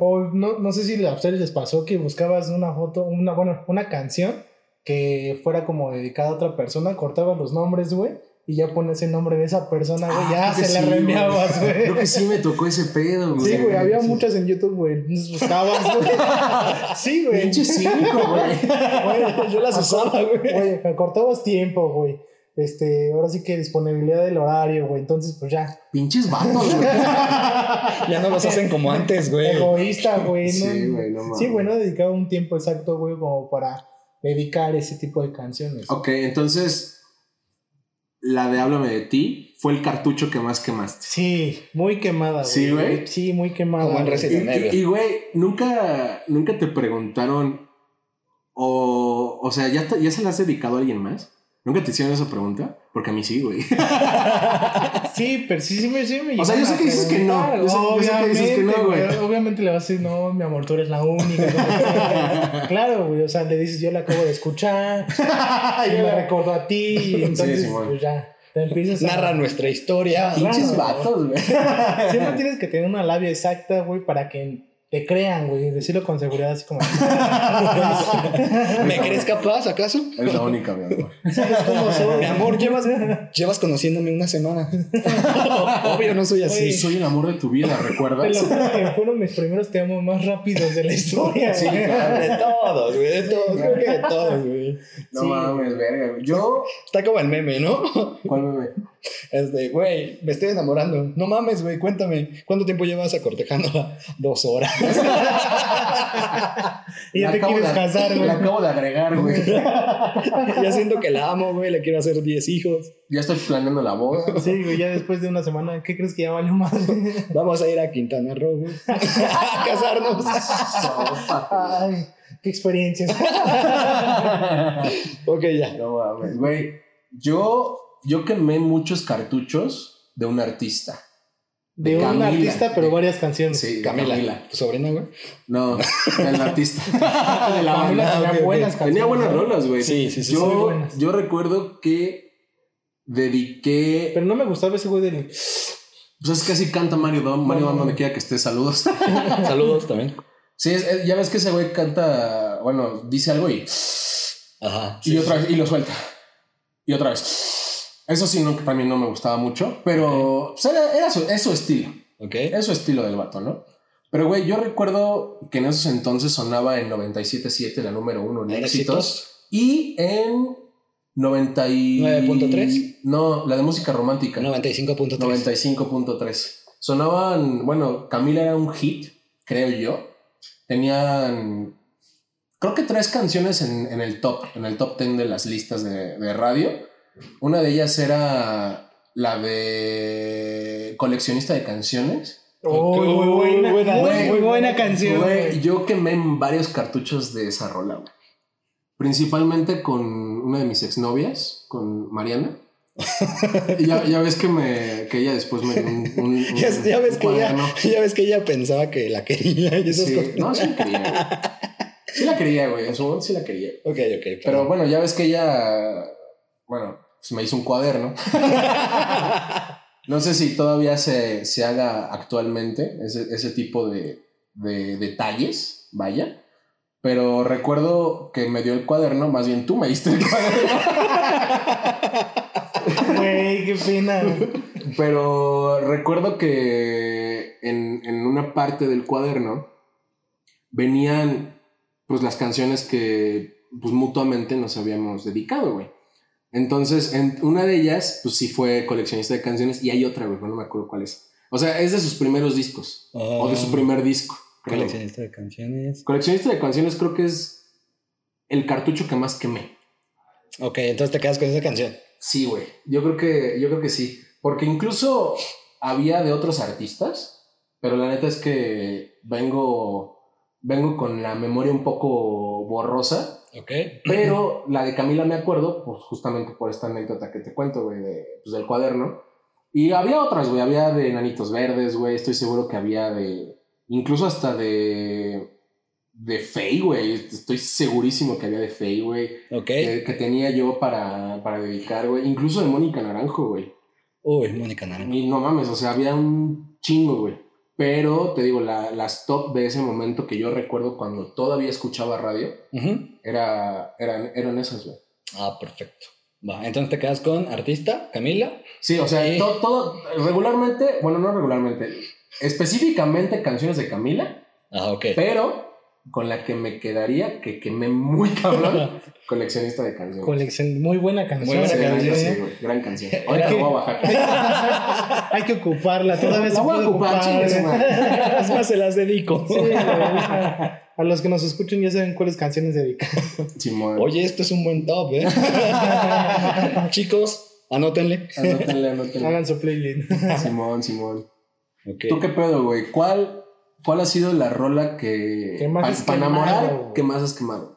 O no, no sé si a ustedes les pasó que buscabas una foto, una, bueno, una canción que fuera como dedicada a otra persona, cortabas los nombres, güey, y ya pones el nombre de esa persona, güey, Ah, ya se la reenviabas, güey. Creo que sí me tocó ese pedo, güey. Sí, güey, había Sí. muchas en YouTube, güey. Entonces buscabas, güey. Sí, güey. Pinche cínico, güey. Yo las usaba, güey. Güey, cortabas tiempo, güey. Este, ahora sí que disponibilidad del horario, güey. Entonces, pues ya. Pinches vatos, güey. Ya no los hacen como antes, güey. Egoísta, güey. ¿no? Sí, güey, no mames. Sí, güey, no dedicaba un tiempo exacto, güey, como para dedicar ese tipo de canciones. Ok, entonces. La de Háblame de ti fue el cartucho que más quemaste. Sí, muy quemada, güey. Sí, güey. Sí, muy quemada. Como en güey. Resident Y, Evil. y, y, güey, nunca, nunca te preguntaron. O, o sea, ¿ya, te- ¿ya se la has dedicado a alguien más? ¿Nunca te hicieron esa pregunta? Porque a mí sí, güey. Sí, pero sí, sí me, sí me O sea, yo sé que dices que no, yo sé- yo sé que dices que no, obviamente, güey. Obviamente le vas a decir, no, mi amor, tú eres la única. claro, güey, o sea, le dices, yo la acabo de escuchar, y me recordó a ti, y entonces, pues ya, te empiezas a... Narra nuestra historia. Pinches vatos, güey. Siempre tienes que tener una labia exacta, güey, para que te crean, güey, decirlo con seguridad, así como... ¿Me crees capaz, acaso? Eres la única, mi amor. ¿Sabes cómo soy? Mi amor, llevas, llevas conociéndome una semana. Obvio, no soy así. Oye, Soy el amor de tu vida, Te lo ¿recuerdas? juro que fueron mis primeros te amo más rápidos de la historia. Sí, claro. De todos, güey, de todos, creo que de todos, güey. No Sí. mames, verga, güey. Yo. Está como el meme, ¿no? ¿Cuál meme? Este, güey, me estoy enamorando. No mames, güey, cuéntame. ¿Cuánto tiempo llevas acortejándola? Dos horas. Y ya te quieres de- casar, güey. La acabo de agregar, güey. ya siento que la amo, güey, le quiero hacer 10 hijos. Ya estoy planeando la boda. Sí, güey, ya después de una semana, ¿qué crees que ya valió más? Vamos a ir a Quintana Roo, güey. a casarnos. Ay, qué experiencias. ok, ya. No mames, güey. Yo, yo quemé muchos cartuchos de un artista. De, De un artista, pero varias canciones. Sí, Camila, Camila. tu sobrina, güey. No, del artista. de la Camila banda. tenía buenas canciones. Tenía buenas rolas, güey. Sí, sí, sí, Yo, yo recuerdo que dediqué. Pero no me gustaba ese güey del. Pues es que así canta Mario Dom. Mario Dom donde quiera que esté. Saludos. Saludos también. Sí, es- es- ya ves que ese güey canta. Bueno, dice algo y. Ajá. y otra vez. Y lo suelta. Y otra vez. Eso sí, no, también no me gustaba mucho. Pero pues, era, era su, es su estilo. Ok. Es su estilo del vato, ¿no? Pero, güey, yo recuerdo que en esos entonces sonaba en 97.7 la número uno en éxitos. Y en 90 y... 9.3. No, la de música romántica. 95.3. 95.3. Sonaban, bueno, Camila era un hit, creo yo. Tenían creo que tres canciones en, en el top, en el top ten de las listas de, de radio. Una de ellas era la de coleccionista de canciones. Oh, muy buena, buena, muy, güey, muy buena canción. Yo quemé varios cartuchos de esa rola, güey. Principalmente con una de mis exnovias, con Mariana. Ya, ya ves que, me, que ella después me dio un, un- un- Ya, ya ves un que ella, ya ves que ella pensaba que la quería y esas Sí, cosas. no, sí la quería, güey. Sí la quería, güey. En su momento sí la quería. Ok, ok. Pero bueno, ya ves que ella, bueno, pues me hizo un cuaderno. No sé si todavía se, se haga actualmente ese, ese tipo de, de detalles, vaya. Pero recuerdo que me dio el cuaderno, más bien tú me diste el cuaderno. Güey, qué pena. Pero recuerdo que en, en una parte del cuaderno venían pues las canciones que pues mutuamente nos habíamos dedicado, güey. Entonces, en una de ellas, pues sí fue coleccionista de canciones y hay otra, güey, no me acuerdo cuál es. O sea, es de sus primeros discos o de su primer disco. creo. Coleccionista de canciones. Coleccionista de canciones creo que es el cartucho que más quemé. Ok, entonces te quedas con esa canción. Sí, güey. Yo creo que, yo creo que sí. Porque incluso había de otros artistas, pero la neta es que vengo, vengo con la memoria un poco borrosa. Ok. Pero la de Camila me acuerdo, pues justamente por esta anécdota que te cuento, güey, de, pues, del cuaderno. Y había otras, güey. Había de Nanitos Verdes, güey. Estoy seguro que había de. Incluso hasta de. De Fey, güey. Estoy segurísimo que había de Fey, güey Ok. que, que tenía yo para, para dedicar, güey. Incluso de Mónica Naranjo, güey. Uy, Mónica Naranjo. Y no mames, o sea, había un chingo, güey. Pero te digo, la, las top de ese momento que yo recuerdo cuando todavía escuchaba radio, Ujú. era, eran, eran esas, güey. Ah, perfecto. Va, entonces te quedas con artista, Camila. Sí, o sea, Sí. to- todo, regularmente, bueno, no regularmente, específicamente canciones de Camila, Ah, ok. pero con la que me quedaría, que quemé muy cabrón, coleccionista de canciones. Colección, muy buena canción. Muy buena Sí, canción. sí, güey, gran canción. Ahorita que- la voy a bajar. Hay que ocuparla, todavía se puede ocupar, ocupar. Es más, se las dedico. Sí. A los que nos escuchen ya saben cuáles canciones dedicar. Simón. Oye, esto es un buen top, ¿eh? Chicos, anótenle. Anótenle, anótenle. Hagan su playlist. Simón, Simón. ¿Tú qué pedo, güey? ¿Cuál, ¿Cuál ha sido la rola que. ¿Qué más pa- has pa' quemado, enamorar, que más has quemado?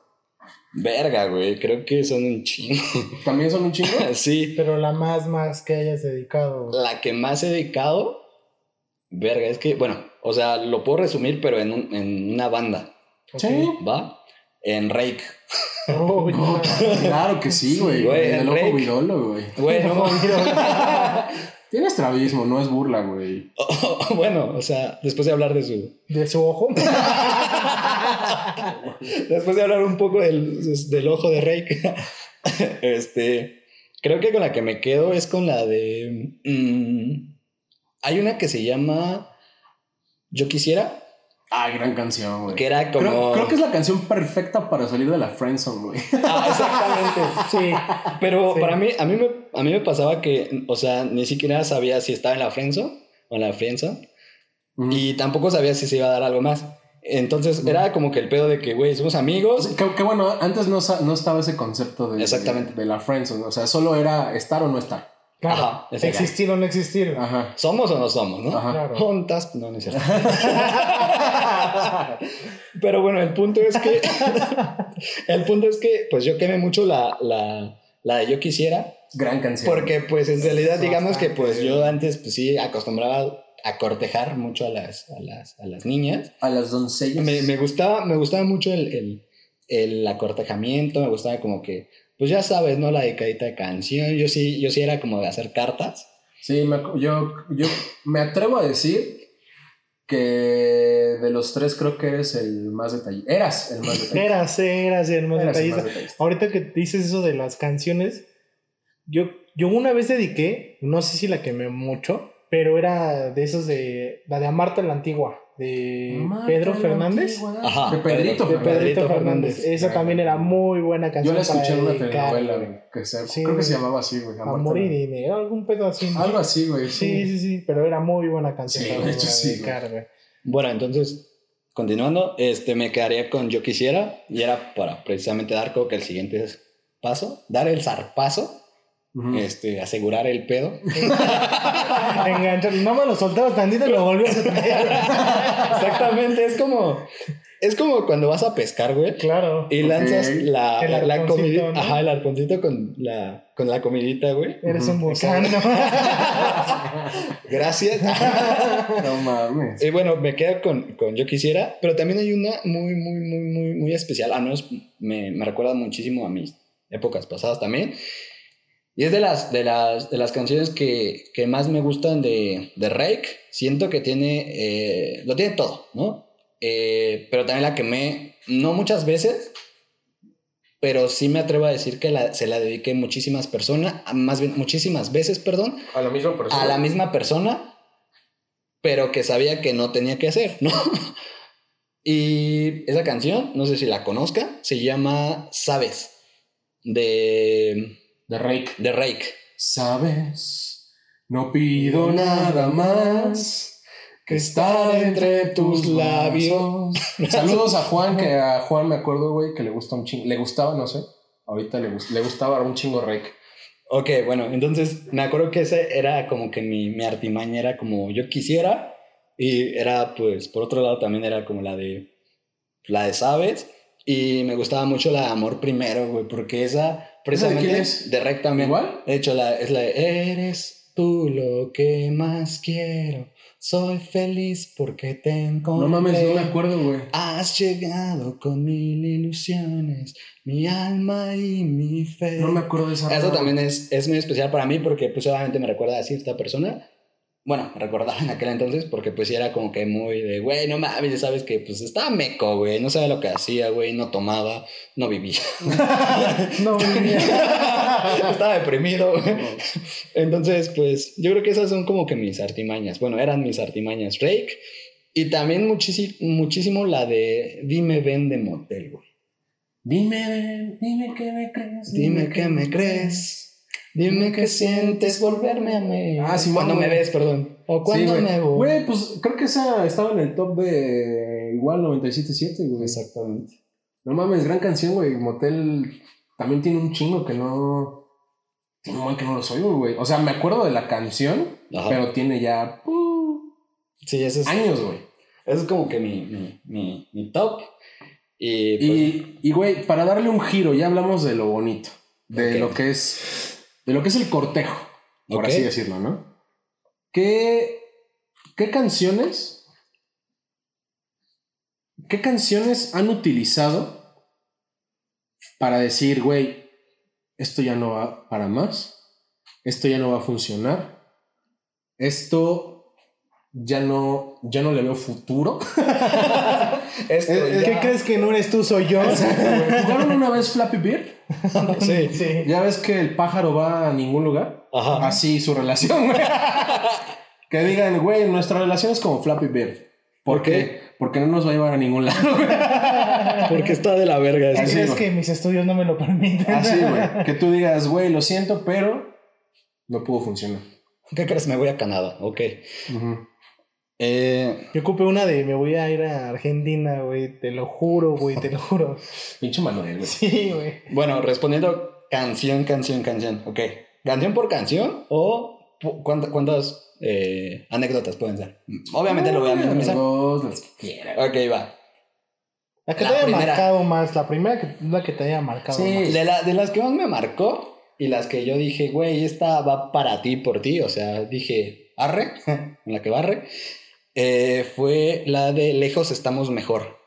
Verga, güey. Creo que son un chingo. ¿También son un chingo? sí. Pero la más, más que hayas dedicado. La que más he dedicado. Verga, es que, bueno, o sea, lo puedo resumir, pero en, un- en una banda. Sí. ¿va? En Rake. Oh, No, claro que sí, güey. güey, El el ojo virolo, güey. Güey, no. Tiene estrabismo, no es burla, güey. bueno, o sea, después de hablar de su. De su ojo. Después de hablar un poco del, del ojo de Rake. este. Creo que con la que me quedo es con la de. mm, hay una que se llama. Yo quisiera. Ah, gran canción, güey. Que era como. Creo, creo que es la canción perfecta para salir de la friendzone, güey. Ah, exactamente. Sí. Pero Sí. para mí, a mí, me, a mí me pasaba que, o sea, ni siquiera sabía si estaba en la friendzone o en la friendzone. Y tampoco sabía si se iba a dar algo más. Entonces era como que el pedo de que, güey, somos amigos. Qué bueno, antes no, no estaba ese concepto de, Exactamente. de, de la friendzone. O sea, solo era estar o no estar. Claro. Ajá, existir o no existir. Ajá. ¿Somos o no somos, no? Ajá. Claro. Juntas, no, no es cierto. Pero bueno, el punto es que. el punto es que, pues yo quemé mucho la, la, la de Yo Quisiera. Gran canción. Porque, pues en realidad, digamos que, pues yo antes, pues sí, acostumbraba a cortejar mucho a las, a las, a las niñas. A las doncellas. Me, me gustaba, me gustaba mucho el, el, el acortejamiento, me gustaba como que, pues ya sabes, ¿no? La dedicadita de canción. Yo sí, yo sí era como de hacer cartas. Sí, me yo, yo me atrevo a decir que de los tres creo que eres el más detallista. Eras el más detallista. Eras, eras el más Eras el detallista. más detallista. Ahorita que dices eso de las canciones, yo, yo una vez dediqué, no sé si la quemé mucho, pero era de esos de la de Amarte la Antigua, de Marta Pedro Fernández. Ajá, De Pedrito De. Pedrito Fernández. Fernández. Esa también era muy buena canción. Yo la escuché en una telenovela, güey. que se- Sí, creo que se llamaba así, güey. Amarte Amor y dinero, algún pedo así. ¿no? Algo así, güey. Sí, sí, sí, pero era muy buena canción. Sí, de hecho, sí, dedicar, güey. Bueno, entonces, continuando, este, me quedaría con Yo Quisiera y era para precisamente dar como que el siguiente paso, dar el zarpazo, Este, asegurar el pedo. Enganchar. No me lo soltabas tantito y lo volvías a traer. Exactamente, es como, es como cuando vas a pescar, güey. Claro. Y lanzas la, El la, la arconcito, comidita, ¿no? ajá, el arconcito con la, con la comidita, güey. Eres un gusano. Gracias. No mames. Y bueno, me quedo con, con Yo Quisiera, pero también hay una muy, muy, muy, muy, muy especial. Ah, no, es- me, me recuerda muchísimo a mis épocas pasadas también. Y es de las, de las, de las canciones que, que más me gustan de, de Rake. Siento que tiene, eh, lo tiene todo, ¿no? Eh, pero también la quemé, no muchas veces, pero sí me atrevo a decir que la- se la dediqué muchísimas personas, más bien muchísimas veces, perdón, A la misma persona. a la misma persona, pero que sabía que no tenía que hacer, ¿no? Y esa canción, no sé si la conozca, se llama Sabes, de, De Rake. de Rake. Sabes, no pido nada más que estar entre tus labios. Saludos a Juan, que a Juan me acuerdo, güey, que le gusta un chingo. Le gustaba, no sé. Ahorita le, le gustaba un chingo Rake. Ok, bueno, entonces me acuerdo que ese era como que mi, mi artimaña era como yo quisiera y era pues por otro lado también era como la de la de Sabes y me gustaba mucho la de Amor Primero, güey, porque esa precisamente quién es? de Rec también. ¿Igual? De hecho, la, es la de Eres tú lo que más quiero, soy feliz porque te encontré. No mames, no me acuerdo, güey. Has llegado con mil ilusiones, mi alma y mi fe. No me acuerdo de esa. Rola, también es, es muy especial para mí porque pues obviamente me recuerda a cierta persona. Bueno, recordaba en aquel entonces porque pues sí era como que muy de, güey, no mames, ya sabes que pues estaba meco, güey, no sabía lo que hacía, güey, no tomaba, no vivía. No, vivía. estaba deprimido. güey. Entonces, pues yo creo que esas son como que mis artimañas. Bueno, eran mis artimañas. Rake. Y también muchísimo, muchísimo la de Dime ven de motel, güey. Dime, dime que me crees. Dime que me crees. Dime que sientes volverme a mí. Ah, sí, Cuando güey. me ves, perdón. O Sí, cuando güey. me voy. Güey, pues creo que esa estaba en el top de igual 97.7, güey. Exactamente. No mames, gran canción, güey. Motel también tiene un chingo que no. Tiene un buen que no los oigo, güey. O sea, me acuerdo de la canción, Ajá. pero tiene ya uh, Sí, ese es, años, güey. ese es como que mi, mi, mi, mi top. Y, pues, Y, y, güey, para darle un giro, ya hablamos de lo bonito, de lo que es, de lo que es el cortejo, por así decirlo, ¿no? ¿Qué, qué canciones, qué canciones han utilizado para decir, güey, esto ya no va para más, esto ya no va a funcionar, esto ya no, ya no le veo futuro? esto eh, ¿Qué ya- crees que no eres tú, soy yo? ¿Jugaron una vez Flappy Bird? Sí. Sí. Ya ves que el pájaro va a ningún lugar. Ajá. Así su relación, güey. que digan, güey, nuestra relación es como Flappy Bird. ¿Por, ¿Por qué? qué? Porque no nos va a llevar a ningún lado, güey. Porque está de la verga. ¿Qué eso. Así, crees güey. que mis estudios no me lo permiten? Así, güey. Que tú digas, güey, lo siento, pero no pudo funcionar. ¿Qué crees? Me voy a Canadá. Ok. Ujú. Eh, Yo ocupé una de me voy a ir a Argentina, güey. Te lo juro, güey, te lo juro. Pinche Manuel, güey. Sí, güey. bueno, respondiendo canción, canción, canción. Ok. ¿Canción por canción o pu- cuánta- cuántas eh, anécdotas pueden ser? Obviamente lo voy a minimizar. Dos, las que quieran. Ok, va. La que La te haya primera. marcado más, la primera que, la que te haya marcado Sí. más. De, la- de las que más me marcó y las que yo dije, güey, esta va para ti, por ti. O sea, dije, arre, en la que barre. Eh, fue la de Lejos estamos mejor.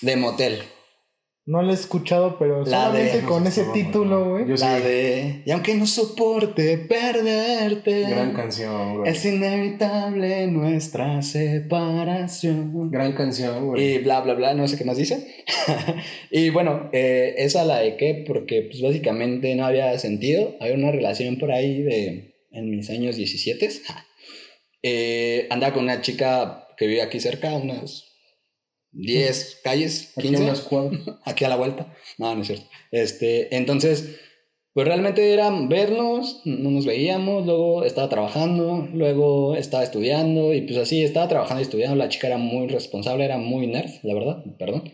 De Motel. No la he escuchado, pero La solamente de- con ese título, güey. Sí. La de. Y aunque no soporte perderte. Gran canción, güey. Es inevitable nuestra separación. Gran canción, güey. Y bla, bla, bla, no sé qué más dice. y bueno, eh, esa la de qué, porque pues básicamente no había sentido. Había una relación por ahí de, en mis años 17. eh, andaba con una chica que vive aquí cerca, unas 10 calles, Aquí 15 unas cuadras. aquí a la vuelta. No, no es cierto. Este, entonces, pues realmente era vernos, no nos veíamos, luego estaba trabajando, luego estaba estudiando y pues así estaba trabajando y estudiando. La chica era muy responsable, era muy nerd, la verdad, perdón.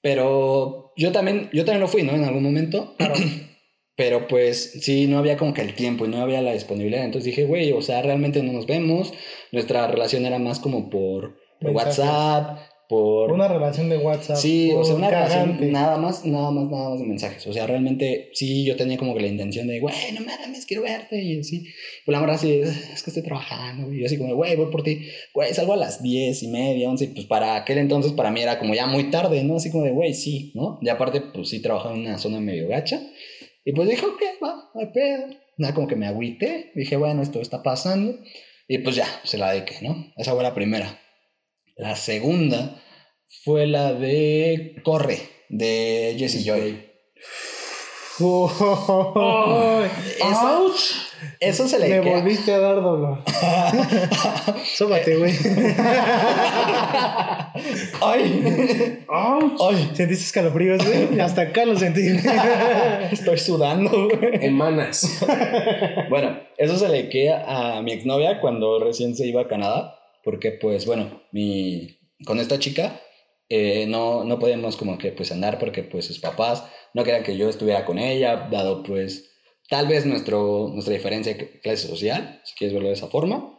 Pero yo también, yo también lo fui, ¿no? En algún momento. Pero pues sí, no había como que el tiempo y no había la disponibilidad. Entonces dije, güey, o sea, realmente no nos vemos. Nuestra relación era más como por. WhatsApp, por... Una relación de WhatsApp. Sí, o sea, una cagante. relación nada más, nada más, nada más de mensajes. O sea, realmente sí, yo tenía como que la intención de, güey, no mames, quiero verte. Y así, pues la morra así, es que estoy trabajando. Y yo así como, güey, voy por ti. Güey, salgo a las diez y media, once. Y pues para aquel entonces, para mí era como ya muy tarde, ¿no? Así como de, güey, sí, ¿no? Y aparte, pues sí, trabajaba en una zona medio gacha. Y pues dije, ok, va, no hay pedo. Nada, como que me agüité. Dije, bueno, esto está pasando. Y pues ya, se la dediqué, ¿no? Esa fue la primera. La segunda fue la de Corre, de Jesse Joy. Uy, Eso, eso se le Me queda- volviste a dar dolor. Sóbate, güey. ¡Ay! ¡Ay! ¿Sentiste escalofríos, güey? Hasta acá lo sentí. Estoy sudando, güey. Emanas. Bueno, eso se le queda a mi exnovia cuando recién se iba a Canadá, porque pues bueno, mi, con esta chica eh, no, no podíamos como que pues andar porque pues sus papás no querían que yo estuviera con ella, dado pues tal vez nuestro, nuestra diferencia de clase social, si quieres verlo de esa forma,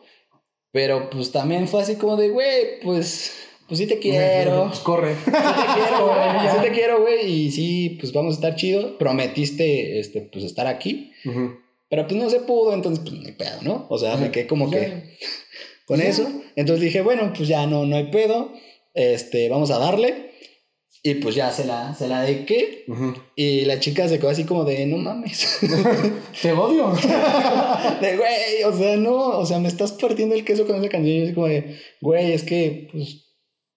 pero pues también fue así como de, güey, pues, pues sí te quiero. Pues corre. Sí te quiero, güey. Sí te quiero, güey. Y sí, pues vamos a estar chido. Prometiste, este, pues estar aquí. Ujú. Pero pues no se pudo, entonces pues no hay pedo, ¿no? O sea, me quedé como Ya. que con eso. Entonces dije, bueno, pues ya no, no hay pedo. Este, vamos a darle. Y pues ya se la, se la dediqué. Ujú. Y la chica se quedó así como de, no mames. Te odio. de, güey, o sea, no, o sea, me estás partiendo el queso con esa canción. Y así como de, güey, es que, pues,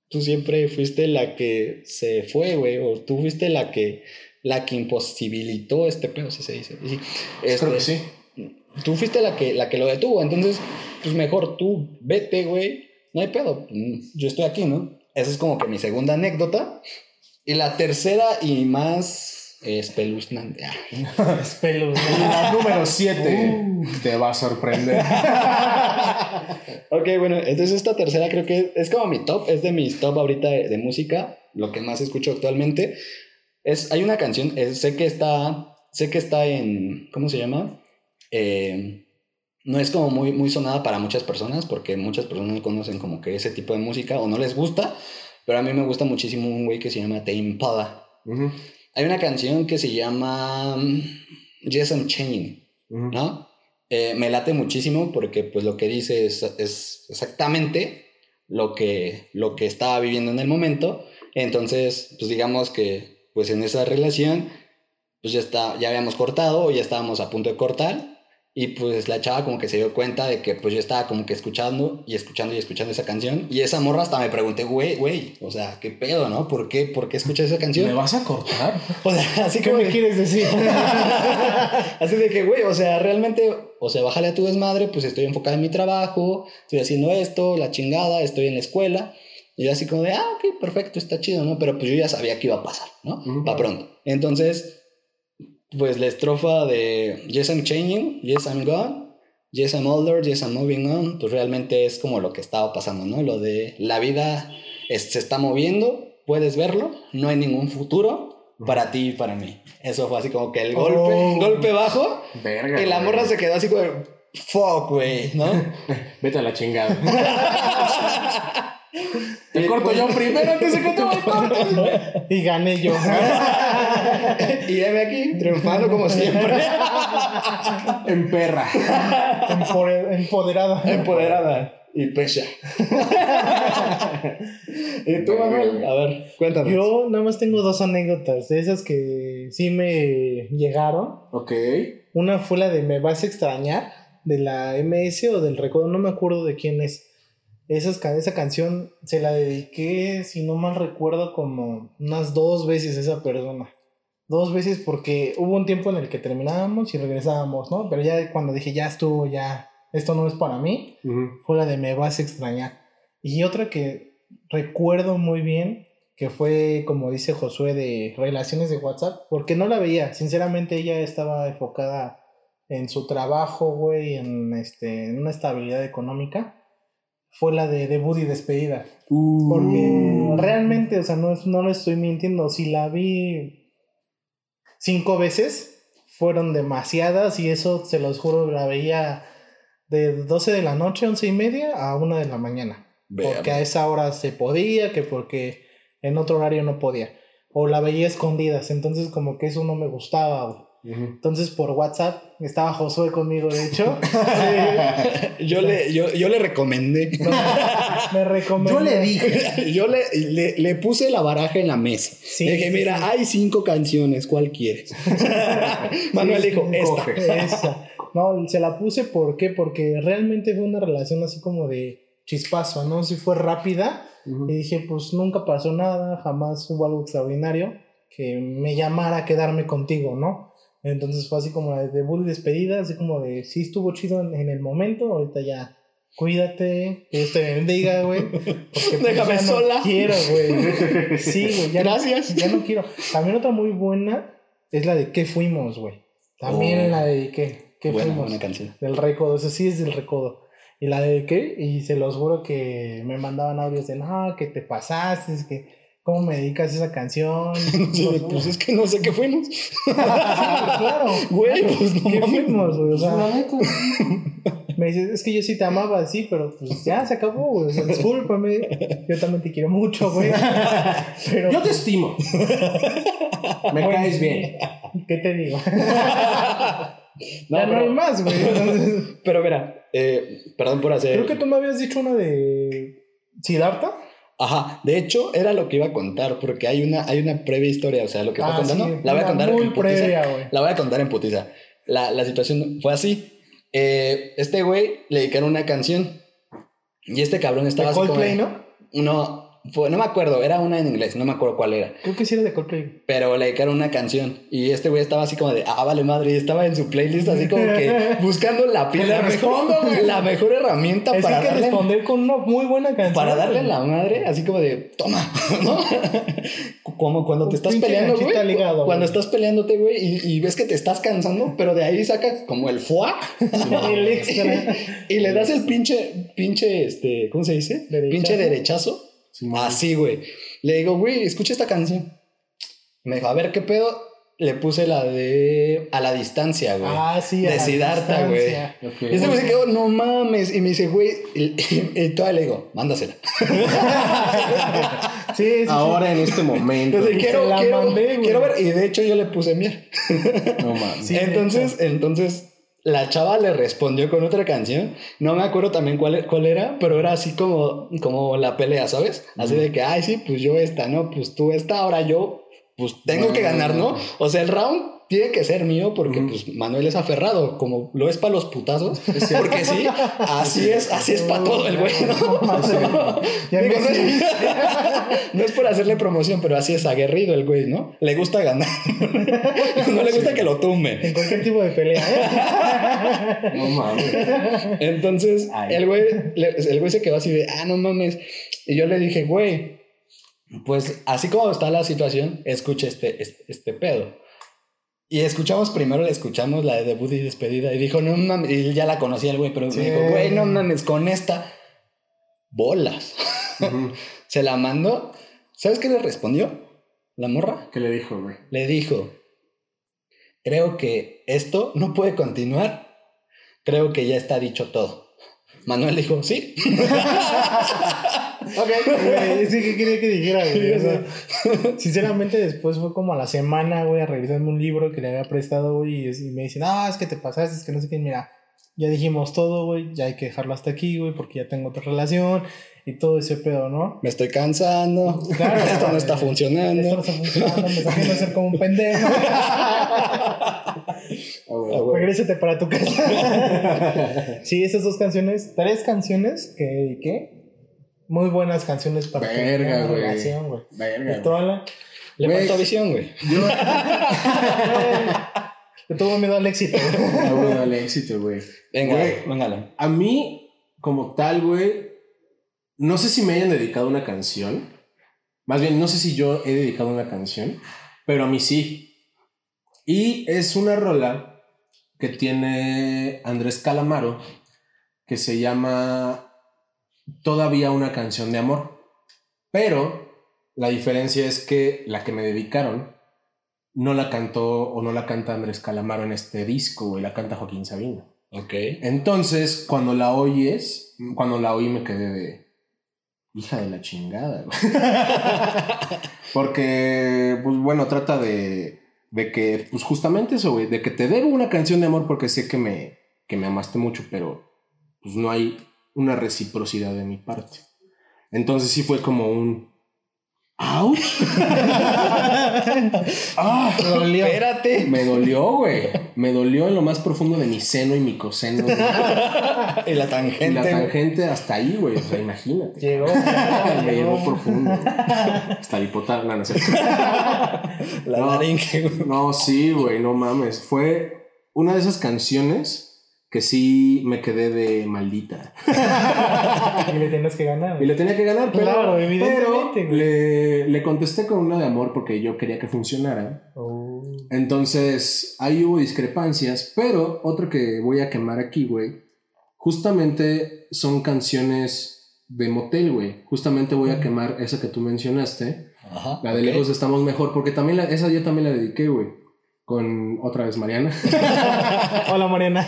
tú siempre fuiste la que se fue, güey. O tú fuiste la que, la que imposibilitó este pedo, si se dice. Sí, Creo que este, sí. tú fuiste la que, la que lo detuvo. Entonces, pues mejor tú vete, güey. No hay pedo. Yo estoy aquí, ¿no? Esa es como que mi segunda anécdota. Y la tercera y más espeluznante. Ah. Pelos. La número 7 Uh. te va a sorprender. Ok, bueno, entonces esta tercera creo que es como mi top, es de mis top ahorita de, de música, lo que más escucho actualmente. Es, hay una canción, es- sé que está, sé que está en, ¿cómo se llama? Eh, no es como muy, muy sonada para muchas personas, porque muchas personas no conocen como que ese tipo de música o no les gusta, pero a mí me gusta muchísimo un güey que se llama Tame Impala. Ujú, Hay una canción que se llama mm, Yes I'm Changing. ¿no? Eh, me late muchísimo porque pues lo que dice es, es exactamente lo que, lo que estaba viviendo en el momento. Entonces, pues digamos que pues en esa relación pues ya, está, ya habíamos cortado o ya estábamos a punto de cortar y pues la chava como que se dio cuenta de que pues yo estaba como que escuchando y escuchando y escuchando esa canción y esa morra hasta me pregunté, güey, güey, o sea, ¿qué pedo, no? ¿Por qué, ¿Por qué escuchas esa ¿Me canción? vas a cortar? O sea, así ¿Qué como me quieres decir? Así de que, güey, o sea, realmente, o sea, bájale a tu desmadre, pues estoy enfocada en mi trabajo, estoy haciendo esto, la chingada, estoy en la escuela. Y yo así como de, ah, ok, perfecto, está chido, ¿no? Pero pues yo ya sabía que iba a pasar, ¿no? Ujú. Para pronto. Entonces, pues la estrofa de Yes, I'm changing, Yes, I'm gone, Yes, I'm older, Yes, I'm moving on, pues realmente es como lo que estaba pasando, ¿no? Lo de la vida es- se está moviendo, puedes verlo, no hay ningún futuro para ti y para mí. Eso fue así como que el golpe, Oh. golpe bajo, Verga. y la morra se quedó así como, fuck, güey, ¿no? Vete a la chingada. Te corto yo primero antes de que te me cortes. Y gané yo. y heme aquí, triunfando como siempre. En perra. Empoder- Empoderada. Empoderada y pecha. y tú, Manuel, a ver, cuéntanos. Yo nada más tengo dos anécdotas de esas que sí me llegaron. Ok. Una fue la de Me vas a extrañar, de la MS o del recuerdo, no me acuerdo de quién es. Esas, esa canción se la dediqué, si no mal recuerdo, como unas dos veces a esa persona. Dos veces porque hubo un tiempo en el que terminábamos y regresábamos, ¿no? Pero ya cuando dije, ya estuvo, ya, esto no es para mí, fue la de Me vas a extrañar. Y otra que recuerdo muy bien que fue, como dice Josué, de relaciones de WhatsApp, porque no la veía. Sinceramente, ella estaba enfocada en su trabajo, güey, en, este, en una estabilidad económica. Fue la de debut y despedida. Uh. Porque realmente, o sea, no, es- no lo estoy mintiendo. Si la vi cinco veces, fueron demasiadas y eso, se los juro, la veía de 12 de la noche, 11 y media a 1 de la mañana. Porque a esa hora se podía, que porque en otro horario no podía. O la veía escondidas, entonces como que eso no me gustaba. Entonces por WhatsApp estaba Josué conmigo, de hecho. yo, le, yo, yo le recomendé. me recomendó. Yo le dije. Yo le, le, le puse la baraja en la mesa. Sí, le dije, sí, mira, sí. hay cinco canciones, ¿cuál quieres? Manuel dijo, esta. No, se la puse ¿por qué? Porque realmente fue una relación así como de chispazo, ¿no? Si fue rápida y dije, pues nunca pasó nada, jamás hubo algo extraordinario que me llamara a quedarme contigo, ¿no? Entonces fue así como de debut y despedida, así como de, sí estuvo chido en, en el momento, ahorita ya, cuídate, que Dios te bendiga, güey. porque, pues, Déjame ya no sola. quiero, güey. Sí, güey, ya no- Gracias. ya no quiero. También otra muy buena es la de ¿Qué fuimos, güey? También Oh. la dediqué. ¿Qué Buena, fuimos? buena canción. Del recodo, eso sí es del recodo. Y la dediqué y se los juro que me mandaban audios de, no, que te pasaste, es que, ¿cómo me dedicas esa canción? Sí, pues es que no sé qué fuimos. claro. Güey, pues no ¿Qué mames. fuimos, güey? O sea, neta. me dices, es que yo sí te amaba, sí, pero pues ya se acabó, güey. O sea, discúlpame. Yo también te quiero mucho, güey. Pero, Yo te estimo. Me caes bien. ¿Qué te digo? No, ya no hay más, güey. Entonces, Pero mira, eh, perdón por hacer. Creo que tú me habías dicho una de Siddhartha. Ajá, de hecho era lo que iba a contar, porque hay una, hay una previa historia, o sea, lo que está Ah, contando, sí, la voy a contar en putiza. previa. La voy a contar en putiza. La, la situación fue así. Eh, este güey le dedicaron una canción. Y este cabrón estaba como Coldplay, de- ¿no? No, fue- no me acuerdo, era una en inglés, no me acuerdo cuál era. Creo que sí era de Coldplay. Pero le dedicaron una canción. Y este güey estaba así como de, ah, vale madre. Y estaba en su playlist así como que buscando la, le la, mejor, herramienta Es para que darle, responder con una muy buena canción. para darle la madre, así como de, toma, ¿no? Como cuando te estás peleando, güey. hígado, Cuando estás peleándote, güey, y, y ves que te estás cansando, pero de ahí sacas como el foie El extra. y le das el pinche, pinche, este, ¿cómo se dice? Derechazo. Pinche derechazo. Simón. Así, güey. Le digo, güey, escucha esta canción. Me dijo, a ver, ¿qué pedo? Le puse la de A la distancia, güey. Ah, sí. De a la Siddhartha, güey. distancia. Ok. y este güey se quedó, no mames. Y me dice, güey, y, y, y todavía le digo, mándasela. Sí, sí, sí. Ahora en este momento. Entonces, quiero, la quiero, mandé, quiero ver. Y de hecho, yo le puse miel. No mames. Sí, entonces, entonces, la chava le respondió con otra canción. No me acuerdo también cuál, cuál era, pero era así como, como la pelea, ¿sabes? Así de que, ay, sí, pues yo esta, ¿no? Pues tú esta, ahora yo, pues tengo que ganar, ¿no? O sea, el round tiene que ser mío porque, Ujú. pues, Manuel es aferrado, como lo es para los putazos. Porque sí, así es, así es para todo el güey, ¿no? Digo, no, es, sí. no es por hacerle promoción, pero así es aguerrido el güey, ¿no? Le gusta ganar. no le gusta que lo tumbe. En cualquier tipo de pelea, ¿eh? No mames. Entonces, Ay. el güey, el güey se quedó así de, ah, no mames. Y yo le dije, güey, pues así como está la situación, escucha este, este, este pedo. Y escuchamos primero, le escuchamos la de debut y despedida. Y dijo, no mames, y ya la conocía el güey, pero Sí. me dijo, güey, no mames, con esta, bolas. Se la mandó. ¿Sabes qué le respondió? La morra. ¿Qué le dijo, güey? Le dijo, creo que esto no puede continuar. Creo que ya está dicho todo. Manuel dijo, sí. Ok, güey, sí, ¿qué quería que dijera, güey? O sea, sinceramente, después fue como a la semana, güey, a revisarme un libro que le había prestado, güey, y me dicen, ah, es que te pasaste, es que no sé qué, mira, ya dijimos todo, güey, ya hay que dejarlo hasta aquí, güey, porque ya tengo otra relación y todo ese pedo, ¿no? Me estoy cansando. Claro. Esto no está funcionando. Esto no está funcionando, me está haciendo ser como un pendejo. Regrésate para tu casa. sí, esas dos canciones, tres canciones que dediqué. Muy buenas canciones para Verga, güey. relación, güey. Verga. Y toda la- Le Güey. faltó visión, güey. Le tuvo miedo al éxito. güey. Ah, güey, al éxito, güey. Venga, Güey. véngala. A mí, como tal, güey, no sé si me hayan dedicado una canción, Más bien, no sé si yo he dedicado una canción, pero a mí sí. Y es una rola que tiene Andrés Calamaro, que se llama Todavía una canción de amor. Pero la diferencia es que la que me dedicaron no la cantó o no la canta Andrés Calamaro en este disco, güey, la canta Joaquín Sabina. Ok. Entonces, cuando la oyes, cuando la oí me quedé de hija de la chingada. güey. porque, pues bueno, trata de, de que, pues justamente eso, güey, de que te debo una canción de amor porque sé que me, que me amaste mucho, pero pues no hay una reciprocidad de mi parte. Entonces sí fue como un... ¡Auch! ¡Ah! Dolió. Espérate. Me dolió, güey. Me dolió en lo más profundo de mi seno y mi coseno. güey. y la Y tangente. la tangente hasta ahí, güey. O sea, imagínate. Llegó. Me llevó profundo. güey. Hasta el. No. La No. laringe. güey. No, sí, güey, no mames. Fue una de esas canciones que sí me quedé de maldita. Y le tenías que ganar. Y le tenía que ganar, pero, Claro, evidentemente, pero güey. le, le contesté con una de amor porque yo quería que funcionara. Oh. Entonces, ahí hubo discrepancias, pero otro que voy a quemar aquí, güey, justamente son canciones de motel, güey. Justamente voy a quemar esa que tú mencionaste, Ajá. la de ok. Lejos estamos mejor, porque también la- esa yo también la dediqué, güey, con otra vez Mariana. Hola, Mariana.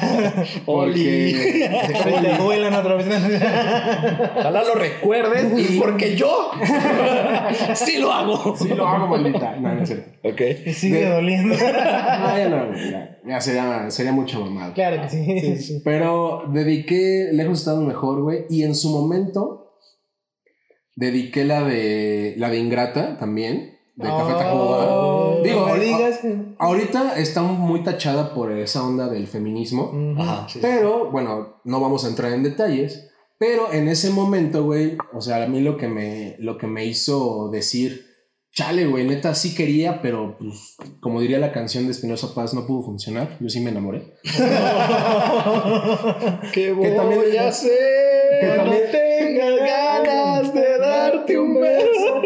Oli. Ahí te vuelan otra vez. Ojalá lo recuerdes y porque yo sí lo hago. Sí, lo hago, maldita. No, no cierto. Ok. Y sigue De- doliendo. No, ya no, ya, ya sería, sería mucha mamada. Claro que sí. Pero dediqué Lejos estamos mejor, güey. Y en su momento dediqué la de la de Ingrata también. De Café Tacuba. Oh, Digo, no a-. Ahorita está muy tachada por esa onda del feminismo. Ujú. Ajá. sí, sí. Pero, bueno, no vamos a entrar en detalles. Pero en ese momento, güey, o sea, a mí lo que me, lo que me hizo decir, chale, güey, neta sí quería, pero pues, como diría la canción de Espinosa Paz, no pudo funcionar. Yo sí me enamoré. ¿Qué voy también- a hacer? Que Cuando también- tengas ganas de darte un beso.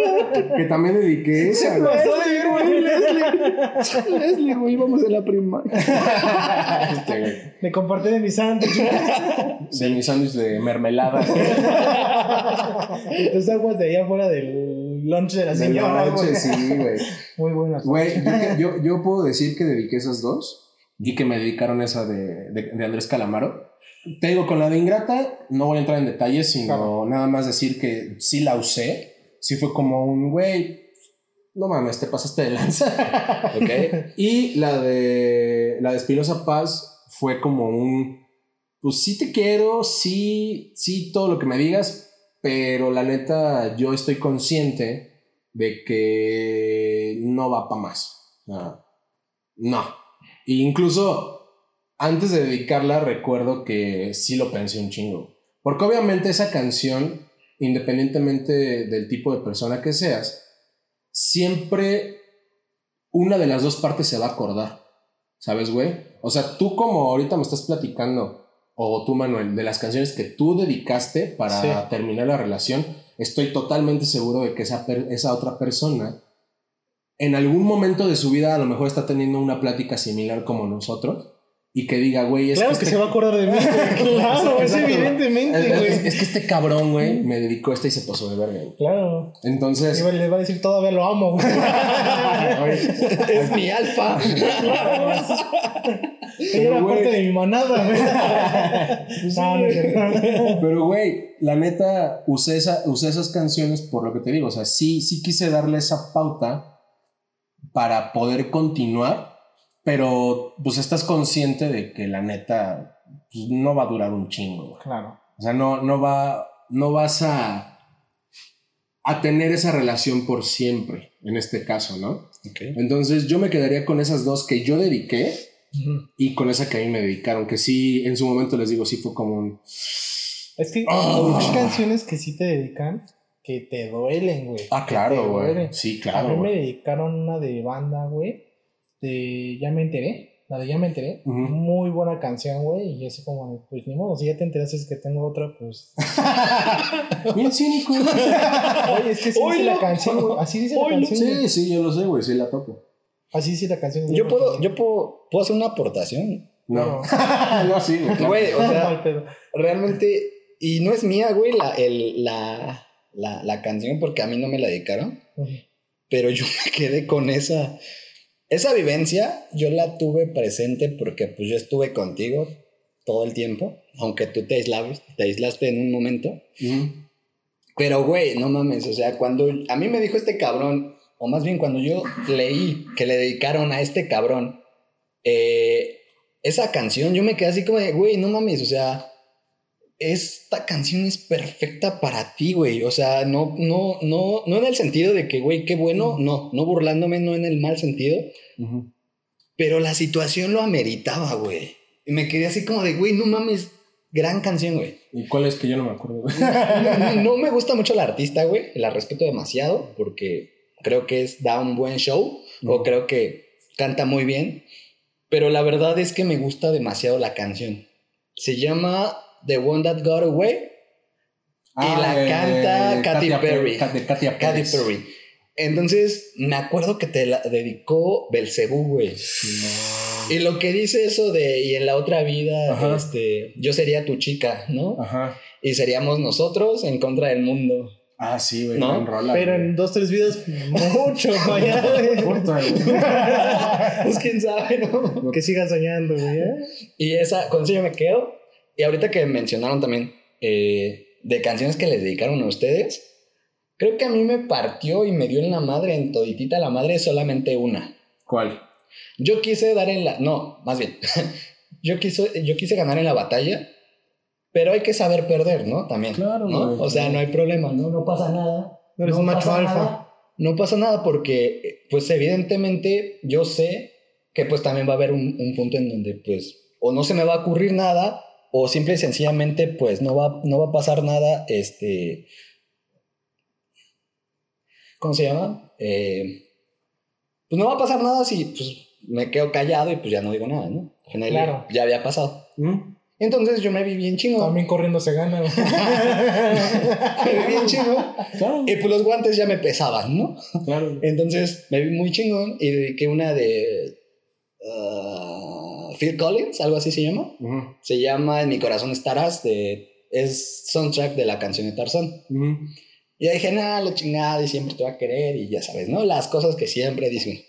Que también dediqué esa, güey. Leslie, güey, Leslie. Leslie, güey, vamos a la primaria. Este, güey, Me compartí de mi sándwich. de mi sándwich de mermelada. Y tus aguas de allá afuera del lunch de la señora. noche, güey. sí, güey. Muy buenas. Güey, yo, yo, yo puedo decir que dediqué esas dos y que me dedicaron esa de, de, de Andrés Calamaro. Te digo, con la de Ingrata no voy a entrar en detalles, sino Claro. nada más decir que sí la usé. Sí fue como un, güey, no mames, te pasaste de lanza. Ok. y la de, la de Espinosa Paz fue como un, pues sí te quiero, sí, sí, todo lo que me digas, pero la neta yo estoy consciente de que no va para más. O sea, no. E incluso antes de dedicarla recuerdo que sí lo pensé un chingo. Porque obviamente esa canción, independientemente del tipo de persona que seas, siempre una de las dos partes se va a acordar. ¿Sabes, güey? O sea, tú como ahorita me estás platicando, o tú, Manuel, de las canciones que tú dedicaste para Sí. terminar la relación, estoy totalmente seguro de que esa, esa otra persona en algún momento de su vida a lo mejor está teniendo una plática similar como nosotros y que diga, güey, es Claro que, que este- se va a acordar de mí. Claro, es evidentemente, güey. es- es que este cabrón, güey, me dedicó esta y se pasó de verga. güey. Claro. Entonces, Igual les va a decir todavía lo amo, güey. Es mi alfa. Ella era parte de mi manada, güey. No, no es cierto. Pero, güey, la neta, usé, esa, usé esas canciones por lo que te digo. O sea, sí, sí quise darle esa pauta para poder continuar, pero pues estás consciente de que la neta pues, no va a durar un chingo. güey. Claro. O sea, no, no, va, no vas a, a tener esa relación por siempre, en este caso, ¿no? Entonces yo me quedaría con esas dos que yo dediqué y con esa que a mí me dedicaron, que sí, en su momento les digo, sí fue como un... Es que Ah. hay canciones que sí te dedican que te duelen, güey. Ah, claro, güey. Sí, A claro. mí me dedicaron una de banda, güey. De Ya me enteré. La de Ya me enteré. Muy buena canción, güey. Y así como, de, pues ni modo, si ya te enteraste es que tengo otra, pues. Bien cínico. Oye, es que sí dice la canción, güey. Así dice la canción. güey. Sí, sí, yo lo sé, güey, sí la topo. Así dice la canción. de Yo puedo, yo puedo, puedo hacer una aportación. No. no, sí, güey. claro. Güey, o sea, Mal pedo. realmente, y no es mía, güey, la, el- la, la, la canción, porque a mí no me la dedicaron, pero yo me quedé con esa, esa vivencia, yo la tuve presente porque pues yo estuve contigo todo el tiempo, aunque tú te aislabas, te aislaste en un momento, pero güey, no mames, o sea, cuando a mí me dijo este cabrón, o más bien cuando yo leí que le dedicaron a este cabrón eh, esa canción, yo me quedé así como de, güey, no mames, o sea, esta canción es perfecta para ti, güey. O sea, no, no, no, no en el sentido de que, güey, qué bueno, no, no burlándome, no en el mal sentido, pero la situación lo ameritaba, güey. Y me quedé así como de, güey, no mames, gran canción, güey. ¿Y cuál es que yo no me acuerdo? No, no me gusta mucho la artista, güey. La respeto demasiado porque creo que es, da un buen show o creo que canta muy bien. Pero la verdad es que me gusta demasiado la canción. Se llama The One That Got Away y la de canta Katy Perry. Katy. Perry. Entonces, me acuerdo que te la dedicó Belcebú, güey. No. Y lo que dice eso de, y en la otra vida, Ajá. este, yo sería tu chica, ¿no? Ajá. Y seríamos nosotros en contra del mundo. Ah, sí, güey. ¿No? rola, Pero güey. en dos, tres videos, mucho, vaya. Pues quién sabe, ¿no? que siga soñando, güey. ¿eh? Y esa, con eso yo me quedo. Y ahorita que mencionaron también eh, de canciones que les dedicaron a ustedes, creo que a mí me partió y me dio en la madre, en toditita la madre, solamente una. ¿Cuál? Yo quise dar en la... No, más bien. yo, quise, yo quise ganar en la batalla, pero hay que saber perder, ¿no? También. Claro, ¿no? güey, O sea, no hay problema, ¿no? No pasa nada. No eres un macho alfa. nada. No pasa nada porque, pues evidentemente, yo sé que pues también va a haber un, un punto en donde pues o no se me va a ocurrir nada o simple y sencillamente pues no va, no va a pasar nada, este... ¿Cómo se llama? Eh, pues no va a pasar nada si pues me quedo callado y pues ya no digo nada, ¿no? Claro. ya había pasado. ¿Mm? Entonces yo me vi bien chingón. También corriendo se gana, me vi bien chingón. Claro, Y pues los guantes ya me pesaban, ¿no? claro. Entonces me vi muy chingón y dediqué una de ah, Phil Collins, algo así se llama. Se llama En mi corazón estarás, de, es soundtrack de la canción de Tarzán. Y ya dije, nada, la chingada y siempre te va a querer y ya sabes, ¿no? Las cosas que siempre dicen.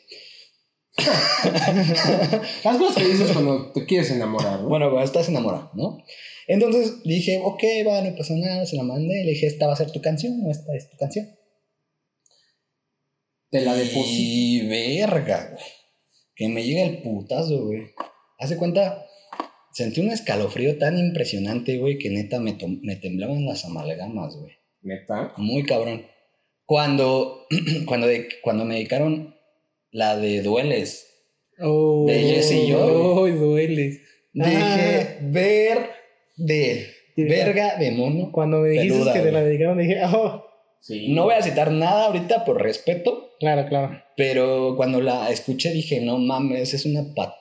Las cosas que dices cuando te quieres enamorar, ¿no? Bueno, bueno, estás enamorado, ¿no? Entonces dije, ok, va, no pasa nada, se la mandé. Le dije, esta va a ser tu canción, o esta es tu canción. Te la deposito. Y verga, güey. Que me llega el putazo, güey. Hace cuenta, sentí un escalofrío tan impresionante, güey, que neta me, me temblaban las amalgamas, güey. Neta. Muy cabrón. Cuando, cuando, de- cuando me dedicaron la de Dueles, Oh, De Jesse Joy. Oh, duele. dije, Ah. ver de verga de mono. Cuando me dijiste Peluda, que te la dedicaron, dije, oh, Sí. No voy a citar nada ahorita por respeto, claro, claro. pero cuando la escuché dije, no mames, es una patada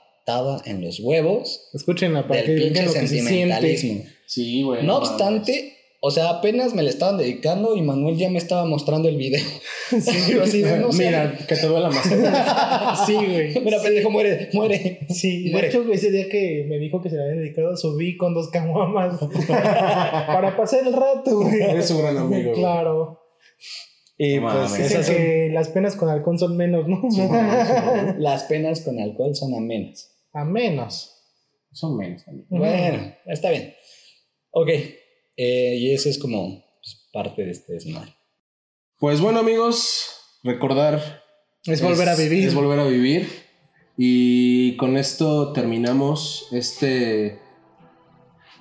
en los huevos Escúchenla para que del pinche lo que se siente. sentimentalismo. Sí, güey. No obstante, o sea, apenas me le estaban dedicando y Manuel ya me estaba mostrando el video. Sí, así de, no sé. Mira, que te duela más. Sí, güey. Mira, pendejo, muere, muere. Sí, de Muere. hecho, ese día que me dijo que se la había dedicado, subí con dos caguamas para pasar el rato, güey. Eres un gran amigo. güey. Claro. Y pues. Dicen esas son que las penas con halcón son menos, ¿no? Sí, sí, las penas con alcohol son amenas. A menos. Son menos. amigo. Bueno, está bien. Ok. eh, y eso es como pues, parte de este desmadre. Pues bueno, amigos, recordar. Es volver a vivir. Es volver a vivir. Y con esto terminamos este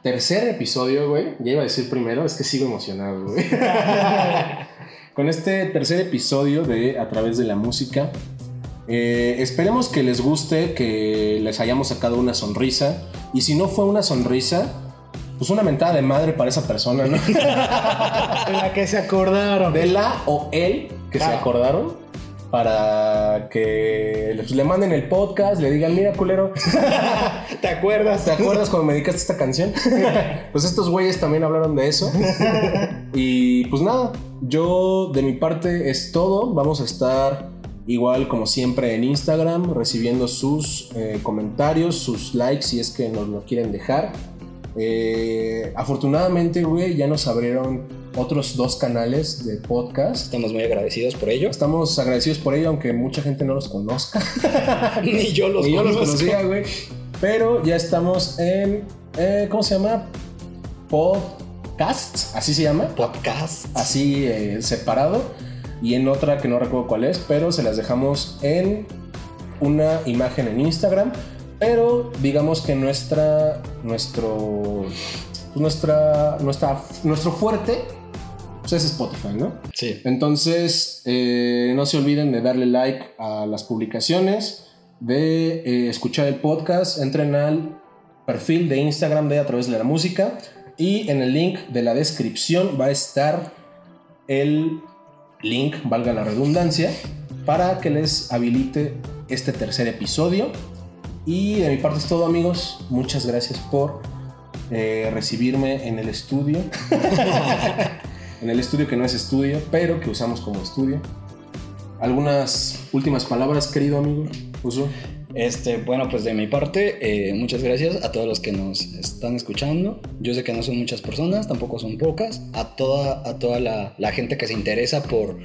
tercer episodio, güey. Ya iba a decir primero, es que sigo emocionado, güey. con este tercer episodio de A través de la música. Eh, esperemos que les guste, que les hayamos sacado una sonrisa. Y si no fue una sonrisa, pues una mentada de madre para esa persona, ¿no? En la que se acordaron. de la o él que se acordaron. para que le, le manden el podcast, le digan, mira, culero, ¿Te acuerdas? ¿te acuerdas cuando me dedicaste esta canción? pues estos güeyes también hablaron de eso. Y pues nada, yo de mi parte es todo. Vamos a estar igual como siempre en Instagram recibiendo sus eh, comentarios, sus likes si es que nos lo quieren dejar. Eh, afortunadamente, güey, ya nos abrieron otros dos canales de podcast. Estamos muy agradecidos por ello. Estamos agradecidos por ello, aunque mucha gente no los conozca. Ni yo los Ni yo los conocía, güey. Pero ya estamos en. eh, ¿Cómo se llama? Podcast, así se llama. Podcast. Así separado. Y en otra que no recuerdo cuál es, pero se las dejamos en una imagen en Instagram. Pero digamos que nuestra. Nuestro. nuestra. Nuestra. Nuestro fuerte. Pues es Spotify, ¿no? Sí. Entonces, eh, no se olviden de darle like a las publicaciones, de eh, escuchar el podcast, entren al perfil de Instagram de A través de la música y en el link de la descripción va a estar el link, valga la redundancia, para que les habilite este tercer episodio. Y de mi parte es todo amigos, muchas gracias por eh, recibirme en el estudio. en el estudio que no es estudio, pero que usamos como estudio. ¿Algunas últimas palabras, querido amigo? Uso. Este, bueno, pues de mi parte, eh, muchas gracias a todos los que nos están escuchando. Yo sé que no son muchas personas, tampoco son pocas. A toda, a toda la, la gente que se interesa por,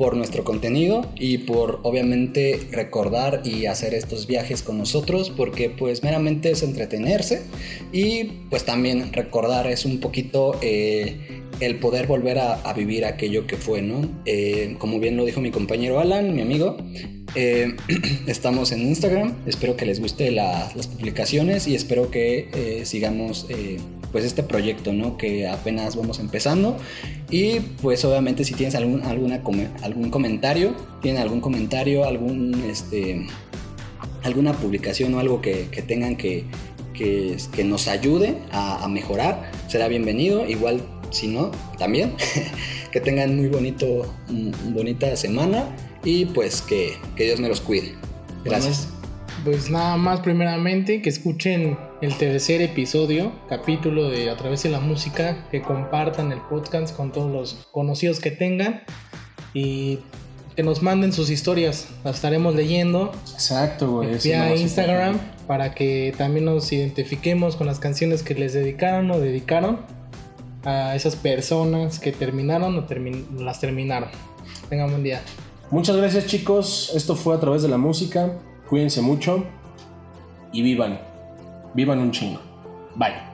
por nuestro contenido y por obviamente recordar y hacer estos viajes con nosotros, porque pues meramente es entretenerse y pues también recordar es un poquito eh, el poder volver a, a vivir aquello que fue, ¿no? Eh, como bien lo dijo mi compañero Alan, mi amigo, eh, estamos en Instagram, espero que les guste la- las publicaciones y espero que eh, sigamos eh, pues este proyecto, ¿no? Que apenas vamos empezando y pues obviamente si tienes algún, alguna algún comentario, tienen algún comentario, algún este alguna publicación o algo que, que tengan que, que, que nos ayude a, mejorar, será bienvenido. Igual, si no, también. que tengan muy bonito, mm, bonita semana y pues que, que Dios me los cuide. Gracias. Pues nada más, primeramente, que escuchen el tercer episodio, capítulo de A través de la música, que compartan el podcast con todos los conocidos que tengan y que nos manden sus historias. Las estaremos leyendo Exacto, güey. vía Instagram importante. para que también nos identifiquemos con las canciones que les dedicaron o dedicaron a esas personas que terminaron o las terminaron. Tengan buen día. Muchas gracias, chicos. Esto fue a través de la música. Cuídense mucho y vivan. Vivan un chingo. Bye.